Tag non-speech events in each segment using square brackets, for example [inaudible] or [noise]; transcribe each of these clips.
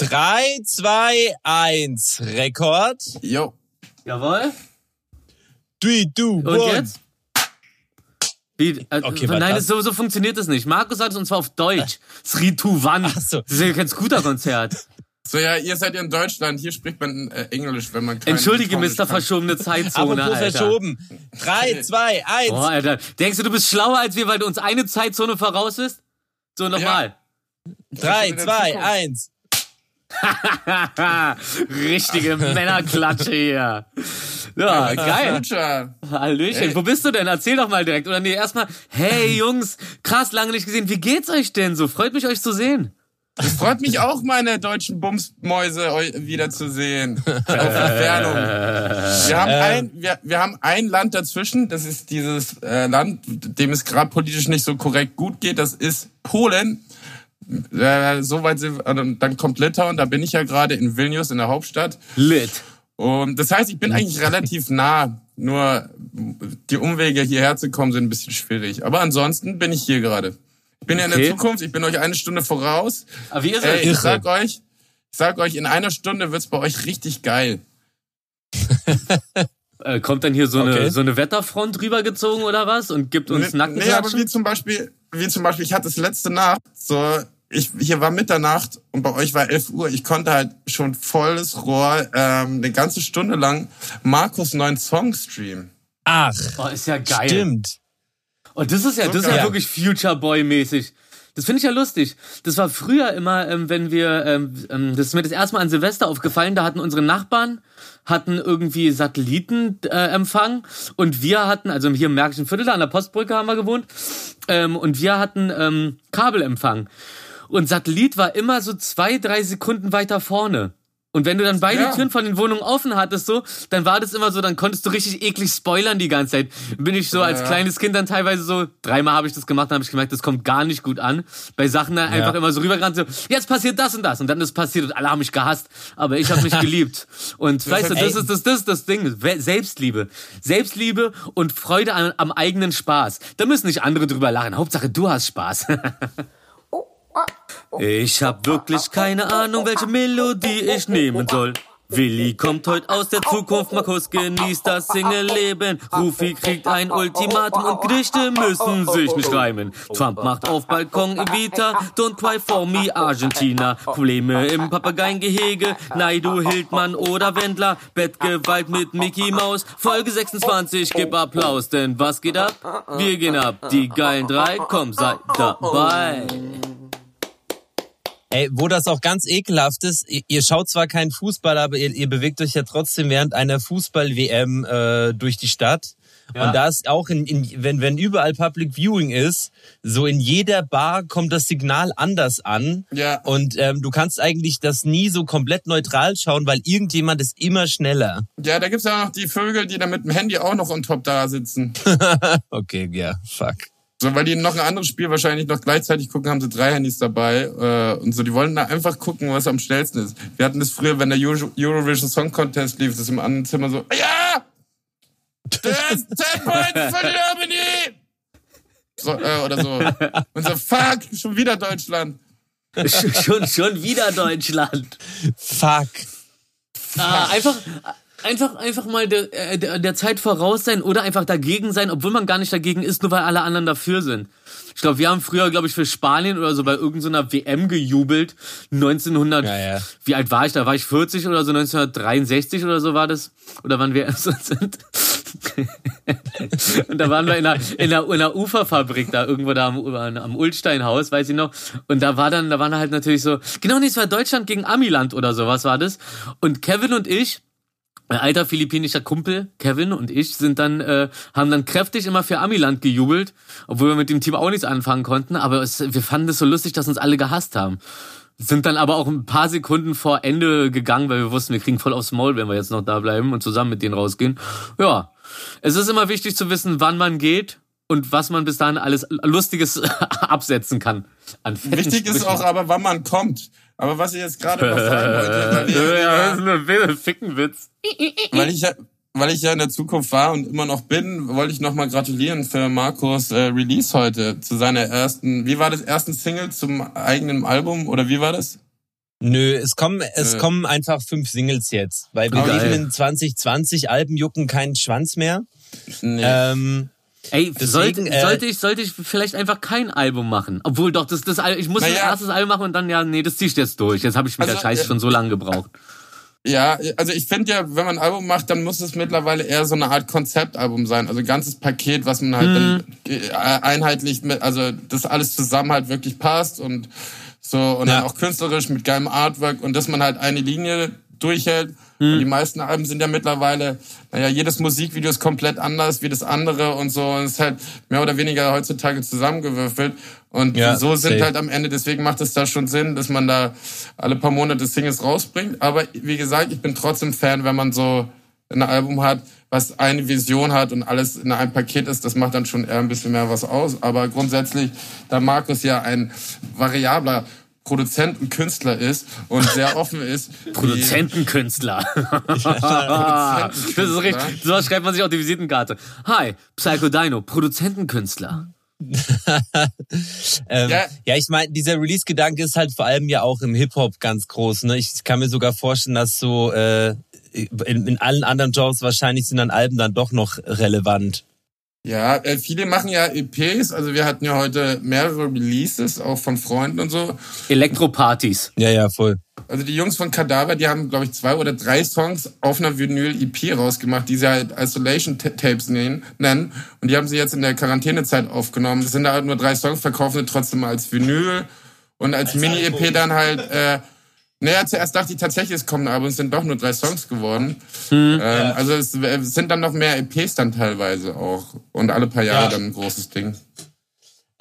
3, 2, 1, Rekord. Jo. Jawohl. 3, 2, 1. Und jetzt? Wie, äh, Okay, nein, warte, das, so, so funktioniert das nicht. Markus sagt es und zwar auf Deutsch. Sri Tuvan. Ach so. Das ist ja kein Scooter-Konzert. So, ja, ihr seid ja in Deutschland. Hier spricht man äh, Englisch, wenn man kein Entschuldige, Mr. kann. verschobene Zeitzone, Apropos Alter. verschoben. 3, 2, 1. Boah, Alter. Denkst du, du bist schlauer als wir, weil du uns eine Zeitzone voraus bist? So, nochmal. 3, in der 2, Zukunft. 1. [laughs] Richtige Männerklatsche hier. Ja, geil. Hallöchen. Hey. Wo bist du denn? Erzähl doch mal direkt. Oder nee, erstmal, hey [laughs] Jungs, krass, lange nicht gesehen. Wie geht's euch denn so? Freut mich, euch zu sehen. Es freut mich auch, meine deutschen Bumsmäuse wiederzusehen. Auf [laughs] Entfernung. Wir haben, ein, wir, wir haben ein Land dazwischen. Das ist dieses äh, Land, dem es gerade politisch nicht so korrekt gut geht. Das ist Polen. Äh, Soweit sind, äh, dann kommt Litauen. Da bin ich ja gerade in Vilnius, in der Hauptstadt. Lit. Und das heißt, ich bin eigentlich relativ nah. Nur die Umwege hierher zu kommen sind ein bisschen schwierig. Aber ansonsten bin ich hier gerade. Ich bin ja in Okay. der Zukunft. Ich bin euch eine Stunde voraus. Aber wie ist Ey, ich es? sag euch, ich sag euch, in einer Stunde wird's bei euch richtig geil. [laughs] Äh, kommt dann hier so eine, Okay. so eine Wetterfront rübergezogen oder was und gibt uns nee, aber wie zum Beispiel, wie zum Beispiel, ich hatte es letzte Nacht, so, ich, hier war Mitternacht und bei euch war 11 Uhr. Ich konnte halt schon volles Rohr ähm, eine ganze Stunde lang Markus neuen Song streamen. Ach, oh, ist ja geil. stimmt. Und das ist ja, So das ist ja geil. wirklich Future Boy mäßig. Das finde ich ja lustig. Das war früher immer, ähm, wenn wir, ähm, ähm, das ist mir das erste Mal an Silvester aufgefallen, da hatten unsere Nachbarn hatten irgendwie Satellitenempfang äh, und wir hatten, also hier im Märkischen Viertel, da an der Postbrücke haben wir gewohnt, ähm, und wir hatten ähm, Kabelempfang. Und Satellit war immer so zwei, drei Sekunden weiter vorne. Und wenn du dann beide Ja. Türen von den Wohnungen offen hattest, so, dann war das immer so, dann konntest du richtig eklig spoilern die ganze Zeit. Bin ich so als Ja. kleines Kind dann teilweise so, dreimal habe ich das gemacht, dann habe ich gemerkt, das kommt gar nicht gut an. Bei Sachen dann einfach immer so rübergerannt, so, jetzt passiert das und das. Und dann ist passiert und alle haben mich gehasst. Aber ich habe mich [laughs] geliebt. Und weißt du, das ist das, das das Ding. Selbstliebe. Selbstliebe und Freude am, am eigenen Spaß. Da müssen nicht andere drüber lachen. Hauptsache, du hast Spaß. [laughs] Ich hab wirklich keine Ahnung, welche Melodie ich nehmen soll. Willi kommt heute aus der Zukunft, Markus genießt das Single-Leben. Rufi kriegt ein Ultimatum und Gedichte müssen sich nicht reimen. Trump macht auf Balkon Evita, don't cry for me, Argentina. Probleme im Papageiengehege, Naidu, Hildmann oder Wendler. Bettgewalt mit Mickey Maus, Folge 26, gib Applaus, denn was geht ab? Wir gehen ab, die geilen drei, komm, seid dabei. Ey, wo das auch ganz ekelhaft ist, ihr, schaut zwar keinen Fußball, aber ihr, ihr bewegt euch ja trotzdem während einer Fußball-WM äh, durch die Stadt. Ja. Und da ist auch, in, in, wenn, wenn überall Public Viewing ist, so in jeder Bar kommt das Signal anders an. Ja. Und ähm, du kannst eigentlich das nie so komplett neutral schauen, weil irgendjemand ist immer schneller. Ja, da gibt's ja noch die Vögel, die da mit dem Handy auch noch on top da sitzen. [laughs] Okay, ja, fuck. So, weil die noch ein anderes Spiel wahrscheinlich noch gleichzeitig gucken, haben sie drei Handys dabei äh, und so. Die wollen da einfach gucken, was am schnellsten ist. Wir hatten das früher, wenn der Euro Eurovision Song Contest lief, das im anderen Zimmer so, ja! Das ist 10 Points für Germany! So, äh, oder so. Und so, fuck, schon wieder Deutschland. schon, schon wieder Deutschland. Fuck. Ah, einfach, einfach, einfach mal der, äh, der, der Zeit voraus sein oder einfach dagegen sein, obwohl man gar nicht dagegen ist, nur weil alle anderen dafür sind. Ich glaube, wir haben früher, glaube ich, für Spanien oder so bei irgendeiner WM gejubelt. 1900, Ja, ja. wie alt war ich? Da war ich 40 oder so, 1963 oder so war das. Oder wann wir [laughs] erst sind. Und da waren wir in einer, in einer, in einer Uferfabrik da irgendwo da am, am Ulsteinhaus, weiß ich noch. Und da war dann, da waren halt natürlich so, genau, nee, es war Deutschland gegen Amiland oder so, was war das? Und Kevin und ich, ein alter philippinischer Kumpel, Kevin und ich, sind dann, äh, haben dann kräftig immer für Amiland gejubelt, obwohl wir mit dem Team auch nichts anfangen konnten, aber es, wir fanden es so lustig, dass uns alle gehasst haben. Sind dann aber auch ein paar Sekunden vor Ende gegangen, weil wir wussten, wir kriegen voll aufs Maul, wenn wir jetzt noch da bleiben und zusammen mit denen rausgehen. Ja. Es ist immer wichtig zu wissen, wann man geht und was man bis dahin alles Lustiges [laughs] absetzen kann. An Wichtig ist auch aber, wann man kommt. Aber was ich jetzt gerade noch sagen wollte, weil, wir, [laughs] ja, das ist ein Fickenwitz. weil ich ja, weil ich ja in der Zukunft war und immer noch bin, wollte ich nochmal gratulieren für Markus äh, Release heute zu seiner ersten, wie war das, ersten Single zum eigenen Album oder wie war das? Nö, es kommen, es Nö. kommen einfach fünf Singles jetzt. Weil wir leben in 2020, Alben jucken keinen Schwanz mehr. Nee. Ähm, Ey, Deswegen, sollte, äh, sollte ich sollte ich vielleicht einfach kein Album machen? Obwohl doch das das ich muss ein Naja. erstes Album machen und dann ja nee das zieh ich jetzt durch. Jetzt habe ich mit der Also, Scheiße äh, schon so lange gebraucht. Ja, also ich finde ja, wenn man ein Album macht, dann muss es mittlerweile eher so eine Art Konzeptalbum sein. Also ein ganzes Paket, was man halt dann äh, einheitlich mit, also das alles zusammen halt wirklich passt und so und Ja. dann auch künstlerisch mit geilem Artwork und dass man halt eine Linie durchhält. Und die meisten Alben sind ja mittlerweile, naja, jedes Musikvideo ist komplett anders wie das andere und so. Und es ist halt mehr oder weniger heutzutage zusammengewürfelt. Und Ja, so sind safe. halt am Ende, deswegen macht es da schon Sinn, dass man da alle paar Monate Singles rausbringt. Aber wie gesagt, ich bin trotzdem Fan, wenn man so ein Album hat, was eine Vision hat und alles in einem Paket ist, das macht dann schon eher ein bisschen mehr was aus. Aber grundsätzlich, da Markus ja ein variabler Produzent und Künstler ist und sehr offen ist. [laughs] Produzentenkünstler. das ist richtig. So schreibt man sich auf die Visitenkarte. Hi, Psycho Dino, Produzentenkünstler. [laughs] ähm, Ja. ja. ich meine, dieser Release-Gedanke ist halt vor allem ja auch im Hip-Hop ganz groß. Ne? Ich kann mir sogar vorstellen, dass so äh, in, in allen anderen Genres wahrscheinlich sind dann Alben dann doch noch relevant. Ja, äh, viele machen ja EPs. Also wir hatten ja heute mehrere Releases, auch von Freunden und so. Elektropartys. Ja, ja, voll. Also die Jungs von Kadaver, die haben, glaube ich, zwei oder drei Songs auf einer Vinyl-EP rausgemacht, die sie halt Isolation-Tapes nennen, nennen. Und die haben sie jetzt in der Quarantänezeit aufgenommen. Es sind da halt nur drei Songs, verkaufen sie trotzdem als Vinyl und als, Mini-EP dann halt... Äh, naja, zuerst dachte ich tatsächlich, es kommt ein Album, es sind doch nur drei Songs geworden. Ähm, Also es, es sind dann noch mehr EPs dann teilweise auch. Und alle paar Jahre Ja. dann ein großes Ding.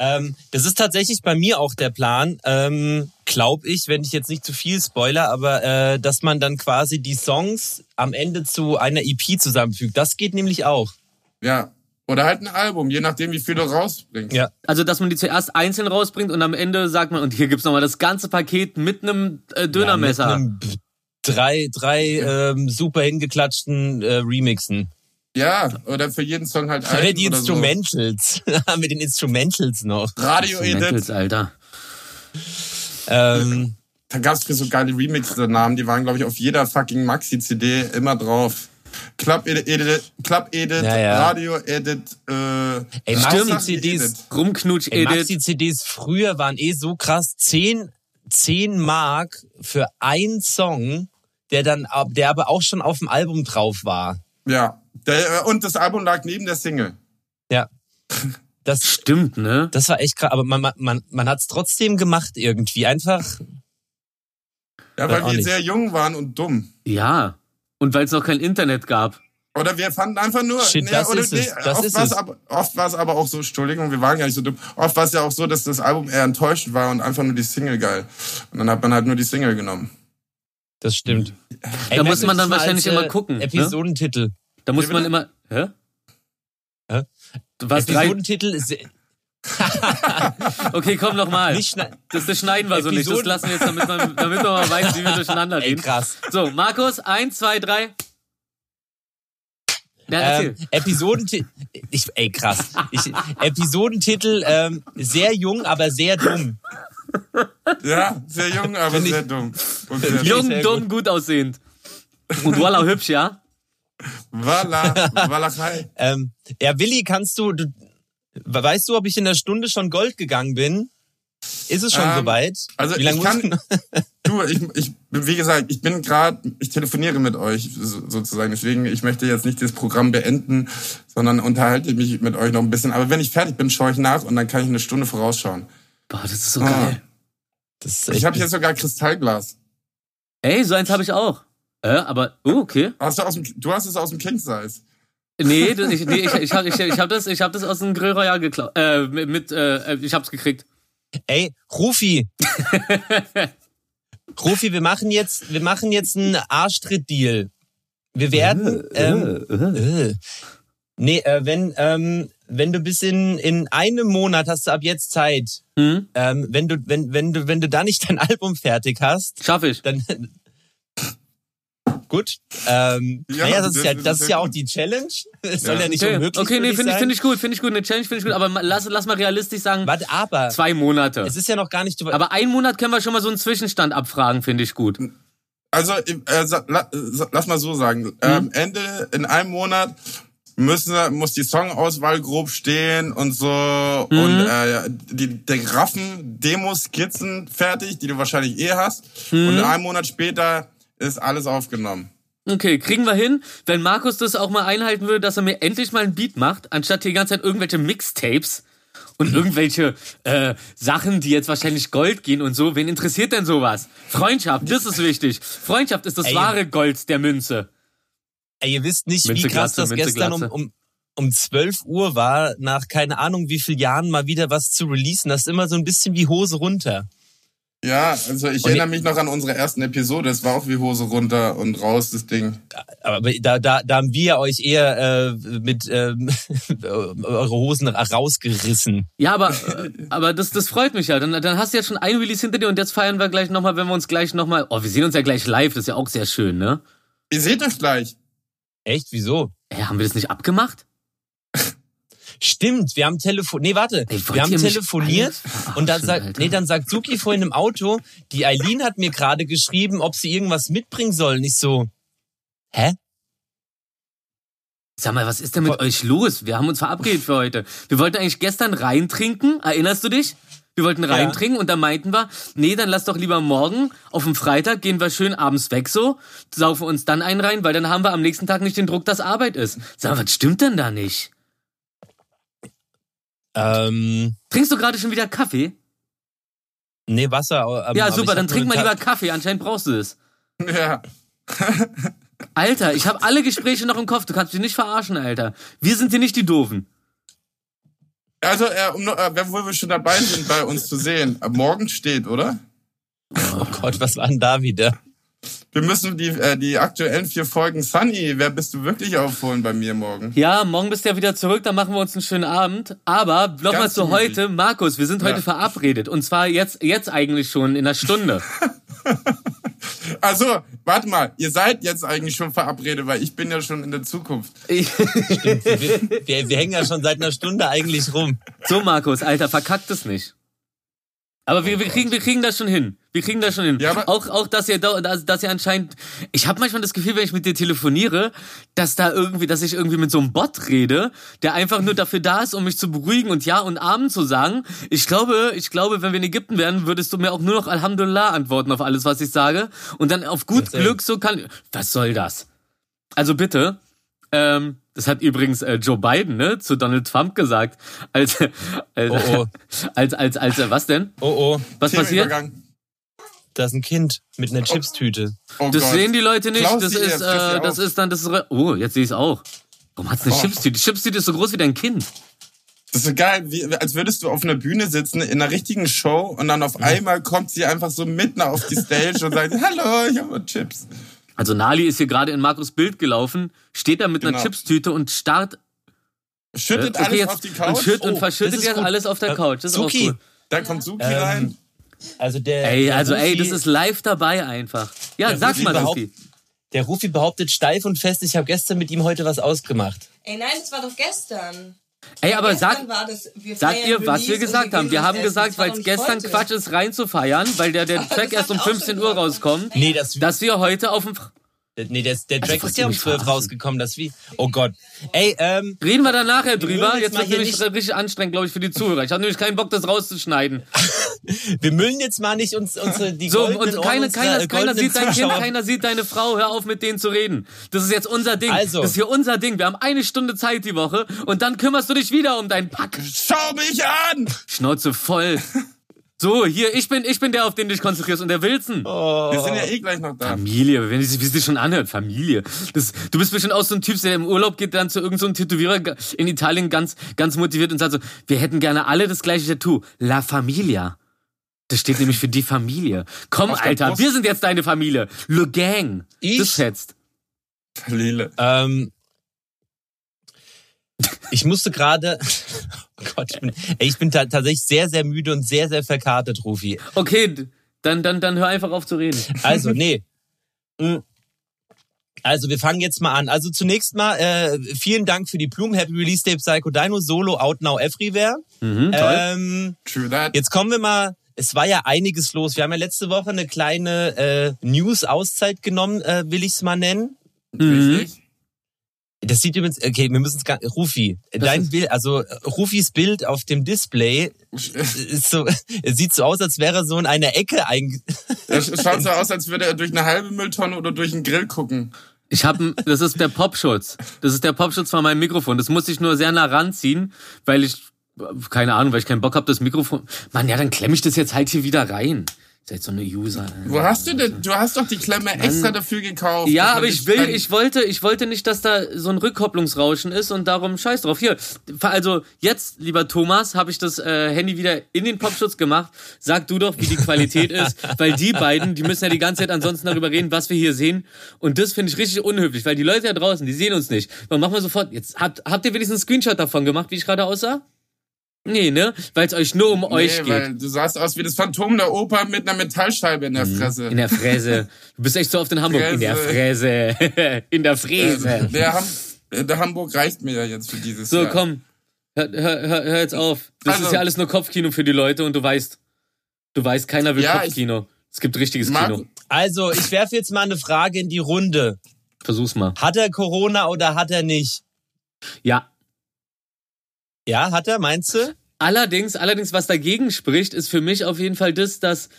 Ähm, das ist tatsächlich bei mir auch der Plan, ähm, glaube ich, wenn ich jetzt nicht zu viel spoiler, aber äh, dass man dann quasi die Songs am Ende zu einer EP zusammenfügt. Das geht nämlich auch. Ja. Oder halt ein Album, je nachdem, wie viel du rausbringst. Ja. Also, dass man die zuerst einzeln rausbringt und am Ende sagt man, und hier gibt's nochmal das ganze Paket mit einem äh, Dönermesser. Ja, mit einem drei drei ähm, super hingeklatschten äh, Remixen. Ja, oder für jeden Song halt Oder einen die oder Instrumentals. [laughs] Mit den Instrumentals noch. So. Radio-Edit. Instrumentals, Alter. Ähm, Da gab's für so geile Remix-Namen, die waren, glaube ich, auf jeder fucking Maxi-CD immer drauf. Club Edit, Edit, Club Edit, Ja, ja. Radio Edit, äh, Ey, Maxi-CDs. Edit. Rumknutsch-Edit. Maxi-CDs früher waren eh so krass. 10, 10 Mark für einen Song, der dann, der aber auch schon auf dem Album drauf war. Ja. Der, äh, und das Album lag neben der Single. Ja. [laughs] Das, Stimmt, ne? das war echt krass. Aber man, man, man hat es trotzdem gemacht irgendwie. Einfach, Ja, Äh, weil auch wir nicht. sehr jung waren und dumm. Ja. Und weil es noch kein Internet gab. Oder wir fanden einfach nur. Shit, das oder, ist es, das oft ist war's es. Aber, oft war es aber auch so, Entschuldigung, wir waren gar nicht so dumm. Oft war es ja auch so, dass das Album eher enttäuschend war und einfach nur die Single geil. Und dann hat man halt nur die Single genommen. das stimmt. Ey, Da muss man dann wahrscheinlich als, immer äh, gucken, ne? Episodentitel. Da muss man immer. Hä? Hä? Was? Episodentitel ist, [laughs] Okay, komm noch mal. nicht schneiden. Das, das schneiden wir so nicht. Das lassen wir jetzt, damit man, damit man mal weiß, wie wir durcheinander [laughs] Ey, reden. krass. So, Markus, eins, zwei, drei. Ja. Ähm, Episodentitel, ich, ey krass. Ich, Episodentitel ähm, sehr jung, aber sehr dumm. Ja, sehr jung, aber sehr dumm. [laughs] Und sehr Jung, sehr dumm, gut aussehend. Und voila, hübsch, ja? Walla, Walachei. Ähm, ja, Willi, kannst du, du, weißt du, ob ich in der Stunde schon Gold gegangen bin? Ist es schon Ähm, soweit? also Wie lange ich kann-? [laughs] Du, ich, ich, wie gesagt, ich bin gerade, ich telefoniere mit euch so- sozusagen. Deswegen, ich möchte jetzt nicht das Programm beenden, sondern unterhalte mich mit euch noch ein bisschen. Aber wenn ich fertig bin, schaue ich nach und dann kann ich eine Stunde vorausschauen. Boah, das ist so Ah. geil. Das ist Ich habe hier sogar Kristallglas. Ey, so eins habe ich auch. Äh, aber, oh, okay. Hast du, aus dem, du hast es aus dem King Size. Nee, das, ich, nee ich, ich habe ich, ich hab das, ich hab das aus dem Grill Royal geklaut. Äh, mit, mit äh, ich hab's gekriegt. Ey, Rufi. [laughs] Rufi, wir machen jetzt, wir machen jetzt einen Arschtritt-Deal. Wir werden, ähm, äh. nee, äh, wenn, ähm, wenn du bis in, in einem Monat hast du ab jetzt Zeit, Hm? ähm, wenn du, wenn, wenn du, wenn du da nicht dein Album fertig hast, Schaff ich. dann, Gut. Ähm, Ja, naja, das ist ja, das ist ja auch die Challenge. [laughs] Es soll Ja. ja nicht Okay, unmöglich okay nee, finde ich, finde ich gut, finde ich gut. Eine Challenge finde ich gut, aber lass, lass mal realistisch sagen, Warte, aber zwei Monate. es ist ja noch gar nicht... Aber einen Monat können wir schon mal so einen Zwischenstand abfragen, finde ich gut. Also, äh, sa- la, sa- lass mal so sagen. Ähm, Ende, in einem Monat müssen, muss die Songauswahl grob stehen und so und äh, die, der Graffen, Demos, Skizzen fertig, die du wahrscheinlich eh hast. Und einen Monat später ist alles aufgenommen. Okay, kriegen wir hin, wenn Markus das auch mal einhalten würde, dass er mir endlich mal ein Beat macht, anstatt die ganze Zeit irgendwelche Mixtapes und [laughs] irgendwelche äh, Sachen, die jetzt wahrscheinlich Gold gehen und so. Wen interessiert denn sowas? Freundschaft, das ist wichtig. Freundschaft ist das Ey. wahre Gold der Münze. Ey, ihr wisst nicht, Minze wie krass Glatze, das Minze gestern um, um, um 12 Uhr war, nach keine Ahnung wie vielen Jahren mal wieder was zu releasen. Das ist immer so ein bisschen wie Hose runter. Ja, also ich Und erinnere mich noch an unsere ersten Episode. Es war auch wie Hose runter und raus, das Ding. Aber da, da, da haben wir euch eher äh, mit ähm, [laughs] eure Hosen rausgerissen. Ja, aber, äh, aber das, das freut mich ja. Dann, dann hast du jetzt schon ein Release hinter dir und jetzt feiern wir gleich nochmal, wenn wir uns gleich nochmal. Oh, wir sehen uns ja gleich live, das ist ja auch sehr schön, ne? Ihr seht euch gleich. Echt? Wieso? Ey, haben wir das nicht abgemacht? Stimmt, wir haben telefoniert. Nee, warte. Wir haben telefoniert und dann sagt, nee, dann sagt Suki vorhin im Auto, die Eileen hat mir gerade geschrieben, ob sie irgendwas mitbringen soll. Nicht so, hä? Sag mal, was ist denn mit Voll- euch los? Wir haben uns verabredet für heute. Wir wollten eigentlich gestern reintrinken, erinnerst du dich? Wir wollten reintrinken und dann meinten wir, nee, dann lass doch lieber morgen auf dem Freitag gehen wir schön abends weg so, saufen uns dann einen rein, weil dann haben wir am nächsten Tag nicht den Druck, dass Arbeit ist. Sag mal, was stimmt denn da nicht? Ähm, Trinkst du gerade schon wieder Kaffee? nee, Wasser. ähm, ja, super, dann trink mal lieber Kaffee, anscheinend brauchst du es. Ja. Alter, ich habe alle Gespräche noch im Kopf, du kannst mich nicht verarschen, Alter. Wir sind hier nicht die Doofen. Also, äh, um, äh, wo wir schon dabei sind, bei uns zu sehen. Ab morgen steht, oder? Oh Gott, was war denn da wieder? Wir müssen die, äh, die aktuellen vier Folgen Sunny, wer bist du wirklich aufholen bei mir morgen? Ja, morgen bist du ja wieder zurück, dann machen wir uns einen schönen Abend. Aber nochmal zu heute. Markus, wir sind heute Ja. verabredet. Und zwar jetzt, jetzt eigentlich schon in einer Stunde. [laughs] Also, warte mal, ihr seid jetzt eigentlich schon verabredet, weil ich bin ja schon in der Zukunft. Ich- Wir, wir, wir hängen ja schon seit einer Stunde eigentlich rum. so, Markus, Alter, verkackt es nicht. Aber wir, wir, kriegen, wir kriegen das schon hin. Wir kriegen das schon hin. Ja, auch, auch, dass ihr, da- dass, dass ihr anscheinend, ich habe manchmal das Gefühl, wenn ich mit dir telefoniere, dass da irgendwie, dass ich irgendwie mit so einem Bot rede, der einfach nur dafür da ist, um mich zu beruhigen und Ja und Amen zu sagen. Ich glaube, ich glaube, wenn wir in Ägypten wären, würdest du mir auch nur noch Alhamdulillah antworten auf alles, was ich sage. Und dann auf gut Deswegen. Glück so kann, was soll das? Also bitte, ähm, das hat übrigens äh, Joe Biden ne, zu Donald Trump gesagt, als, als, Oh, oh. [laughs] als, als, als, äh, was denn? Oh, oh, Was passiert? Themenübergang. Da ist ein Kind mit einer Chipstüte. Oh Das Gott. sehen die Leute nicht. Klaus, Das ist, jetzt, äh, das ist dann, das ist, re- oh, jetzt sehe ich es auch. Warum hat's eine Oh. Chipstüte? Die Chipstüte ist so groß wie dein Kind. Das ist so geil, wie, als würdest du auf einer Bühne sitzen, in einer richtigen Show und dann auf einmal kommt sie einfach so mitten auf die Stage und sagt, hallo, ich habe Chips. Also Nali ist hier gerade in Markus Bild gelaufen, steht da mit einer Genau. Chipstüte und starrt Schüttet okay, alles jetzt, auf die Couch. und, schütt, und Oh, verschüttet das ist jetzt gut. alles auf der Äh, Couch. Das ist auch Suki. cool. Da kommt Suki Ähm, rein. Also der, Ey, der also ey, Rufi- das ist live dabei einfach. Ja, sag Rufi mal, Suki. Der Rufi behauptet steif und fest, ich habe gestern mit ihm heute was ausgemacht. Ey, nein, das war doch gestern. Ey, aber sag, war das, Sagt ihr, was wir gesagt haben? Wir haben essen. gesagt, weil es gestern heute. Quatsch ist, rein zu feiern, weil der, der [laughs] Track erst um hab ich auch 15 schon Uhr rauskommt, Nee, das, dass wir heute auf dem... Fr- nee, der, der Also, Track wollt ist ja um mich 12 verarschen? rausgekommen, das wie. Oh Gott. Ey, ähm, Reden wir dann nachher drüber. jetzt Jetzt wird nämlich richtig anstrengend, glaube ich, für die Zuhörer. Ich habe nämlich keinen Bock, das rauszuschneiden. [laughs] wir müllen jetzt mal nicht uns, unsere, die So, und keine, Ohren keiner, unserer, äh, keiner sieht dein Kind, keiner sieht deine Frau. Hör auf, mit denen zu reden. Das ist jetzt unser Ding. Also. Das ist hier unser Ding. Wir haben eine Stunde Zeit die Woche und dann kümmerst du dich wieder um deinen Pack. Schau mich an! Schnauze voll. [laughs] So, hier, ich bin, ich bin der, auf den du dich konzentrierst und der Wilson. Wir sind ja eh gleich noch da. Familie, wenn sie, wie sie sich schon anhört, Familie. Das, du bist bestimmt auch so ein Typ, der im Urlaub geht, dann zu irgendeinem so Tätowierer in Italien ganz, ganz motiviert und sagt so, wir hätten gerne alle das gleiche Tattoo. La Familia. Das steht nämlich für die Familie. Komm, Auf Alter, wir sind jetzt deine Familie. Le Gang. Ich? Das schätzt. Lele. Ähm, ich musste gerade. [laughs] Oh Gott, ich bin, ey, ich bin ta tatsächlich sehr, sehr müde und sehr, sehr verkartet, Rufi. Okay, dann, dann, dann hör einfach auf zu reden. Also, [laughs] nee. Mm. Also wir fangen jetzt mal an. Also zunächst mal äh, vielen Dank für die Blumen. Happy Release Day Psycho Dino Solo Out Now Everywhere. Mhm, toll. Ähm, True that. jetzt kommen wir mal. Es war ja einiges los. Wir haben ja letzte Woche eine kleine äh, News-Auszeit genommen, äh, will ich es mal nennen. Richtig? Das sieht übrigens, okay, wir müssen es gar, Rufi, dein ist- Bild, also äh, Rufis Bild auf dem Display [laughs] ist so, es sieht so aus, als wäre er so in einer Ecke [laughs] Es schaut so aus, als würde er durch eine halbe Mülltonne oder durch einen Grill gucken. Ich habe, das ist der Popschutz. Das ist der Popschutz von meinem Mikrofon. Das muss ich nur sehr nah ranziehen, weil ich, keine Ahnung, weil ich keinen Bock habe, das Mikrofon. Mann, ja, dann klemme ich das jetzt halt hier wieder rein. Seid so eine User. Wo hast du denn? Du hast doch die Klemme extra dafür gekauft. Ja, aber ich will, ich wollte, ich wollte nicht, dass da so ein Rückkopplungsrauschen ist und darum scheiß drauf. Hier, also jetzt, lieber Thomas, habe ich das äh, Handy wieder in den Popschutz gemacht. Sag du doch, wie die Qualität ist, weil die beiden, die müssen ja die ganze Zeit ansonsten darüber reden, was wir hier sehen. Und das finde ich richtig unhöflich, weil die Leute da draußen, die sehen uns nicht. Dann machen wir sofort. Jetzt habt, habt ihr wenigstens einen Screenshot davon gemacht, wie ich gerade aussah? Nee, ne? Weil es euch nur um euch Nee, geht. weil du sahst aus wie das Phantom der Oper mit einer Metallscheibe in der Fresse. In der Fräse. Du bist echt so oft in Hamburg. In der Fräse. [laughs] in der Fräse. der, Ham der Hamburg reicht mir ja jetzt für dieses So, Jahr. komm. Hör, hör, hör, jetzt auf. Das Also- ist ja alles nur Kopfkino für die Leute und du weißt, du weißt, keiner will Ja, ich- Kopfkino. Es gibt richtiges Marco, Kino. Also, ich werfe jetzt mal eine Frage in die Runde. Versuch's mal. Hat er Corona oder hat er nicht? Ja. Ja, hat er, meinst du? Allerdings, allerdings, was dagegen spricht, ist für mich auf jeden Fall das, dass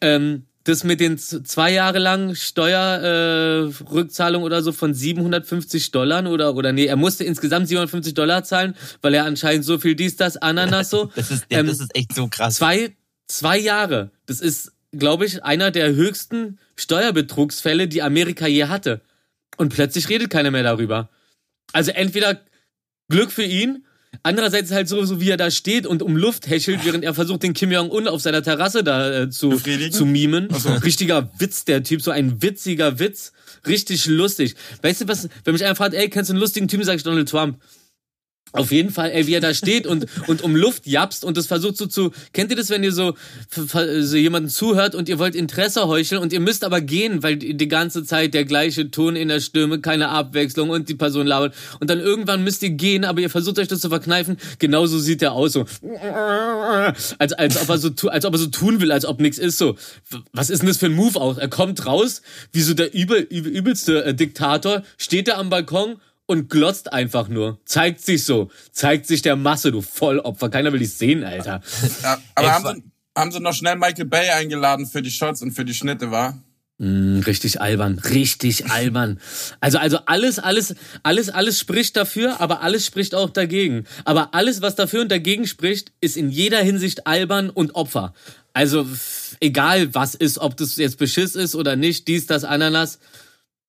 ähm, das mit den zwei Jahre lang Steuerrückzahlung äh, oder so von 750 Dollar oder oder nee, er musste insgesamt 750 Dollar zahlen, weil er anscheinend so viel dies, das, Ananas so. [laughs] Das ist, ja, Ähm, das ist echt so krass. Zwei, zwei Jahre. Das ist, glaube ich, einer der höchsten Steuerbetrugsfälle, die Amerika je hatte. Und plötzlich redet keiner mehr darüber. Also entweder Glück für ihn, andererseits halt so, so wie er da steht und um Luft häschelt, während er versucht, den Kim Jong-un auf seiner Terrasse da äh, zu, Befriedigen? zu mimen. Richtiger Witz, der Typ, so ein witziger Witz. Richtig lustig. Weißt du was, wenn mich einer fragt, ey, kennst du einen lustigen Typen, sag ich Donald Trump. Auf jeden Fall, ey, wie er da steht und, und um Luft japst und das versucht so zu. Kennt ihr das, wenn ihr so, so jemanden zuhört und ihr wollt Interesse heucheln und ihr müsst aber gehen, weil die, ganze Zeit der gleiche Ton in der Stimme, keine Abwechslung und die Person labert. Und dann irgendwann müsst ihr gehen, aber ihr versucht euch das zu verkneifen. Genauso sieht er aus, so. Als, als, ob er so, als ob er so tun will, als ob nichts ist, so. Was ist denn das für ein Move auch? Er kommt raus, wie so der übel, übel, übelste äh, Diktator, steht er am Balkon und glotzt einfach nur. Zeigt sich so. Zeigt sich der Masse, du Vollopfer. Keiner will dich sehen, Alter. Ja, aber Ey, haben sie, haben sie noch schnell Michael Bay eingeladen für die Shots und für die Schnitte, war? Mm, richtig albern. Richtig albern. Also, also alles, alles, alles, alles spricht dafür, aber alles spricht auch dagegen. Aber alles, was dafür und dagegen spricht, ist in jeder Hinsicht albern und Opfer. Also, egal was ist, ob das jetzt Beschiss ist oder nicht, dies, das, Ananas.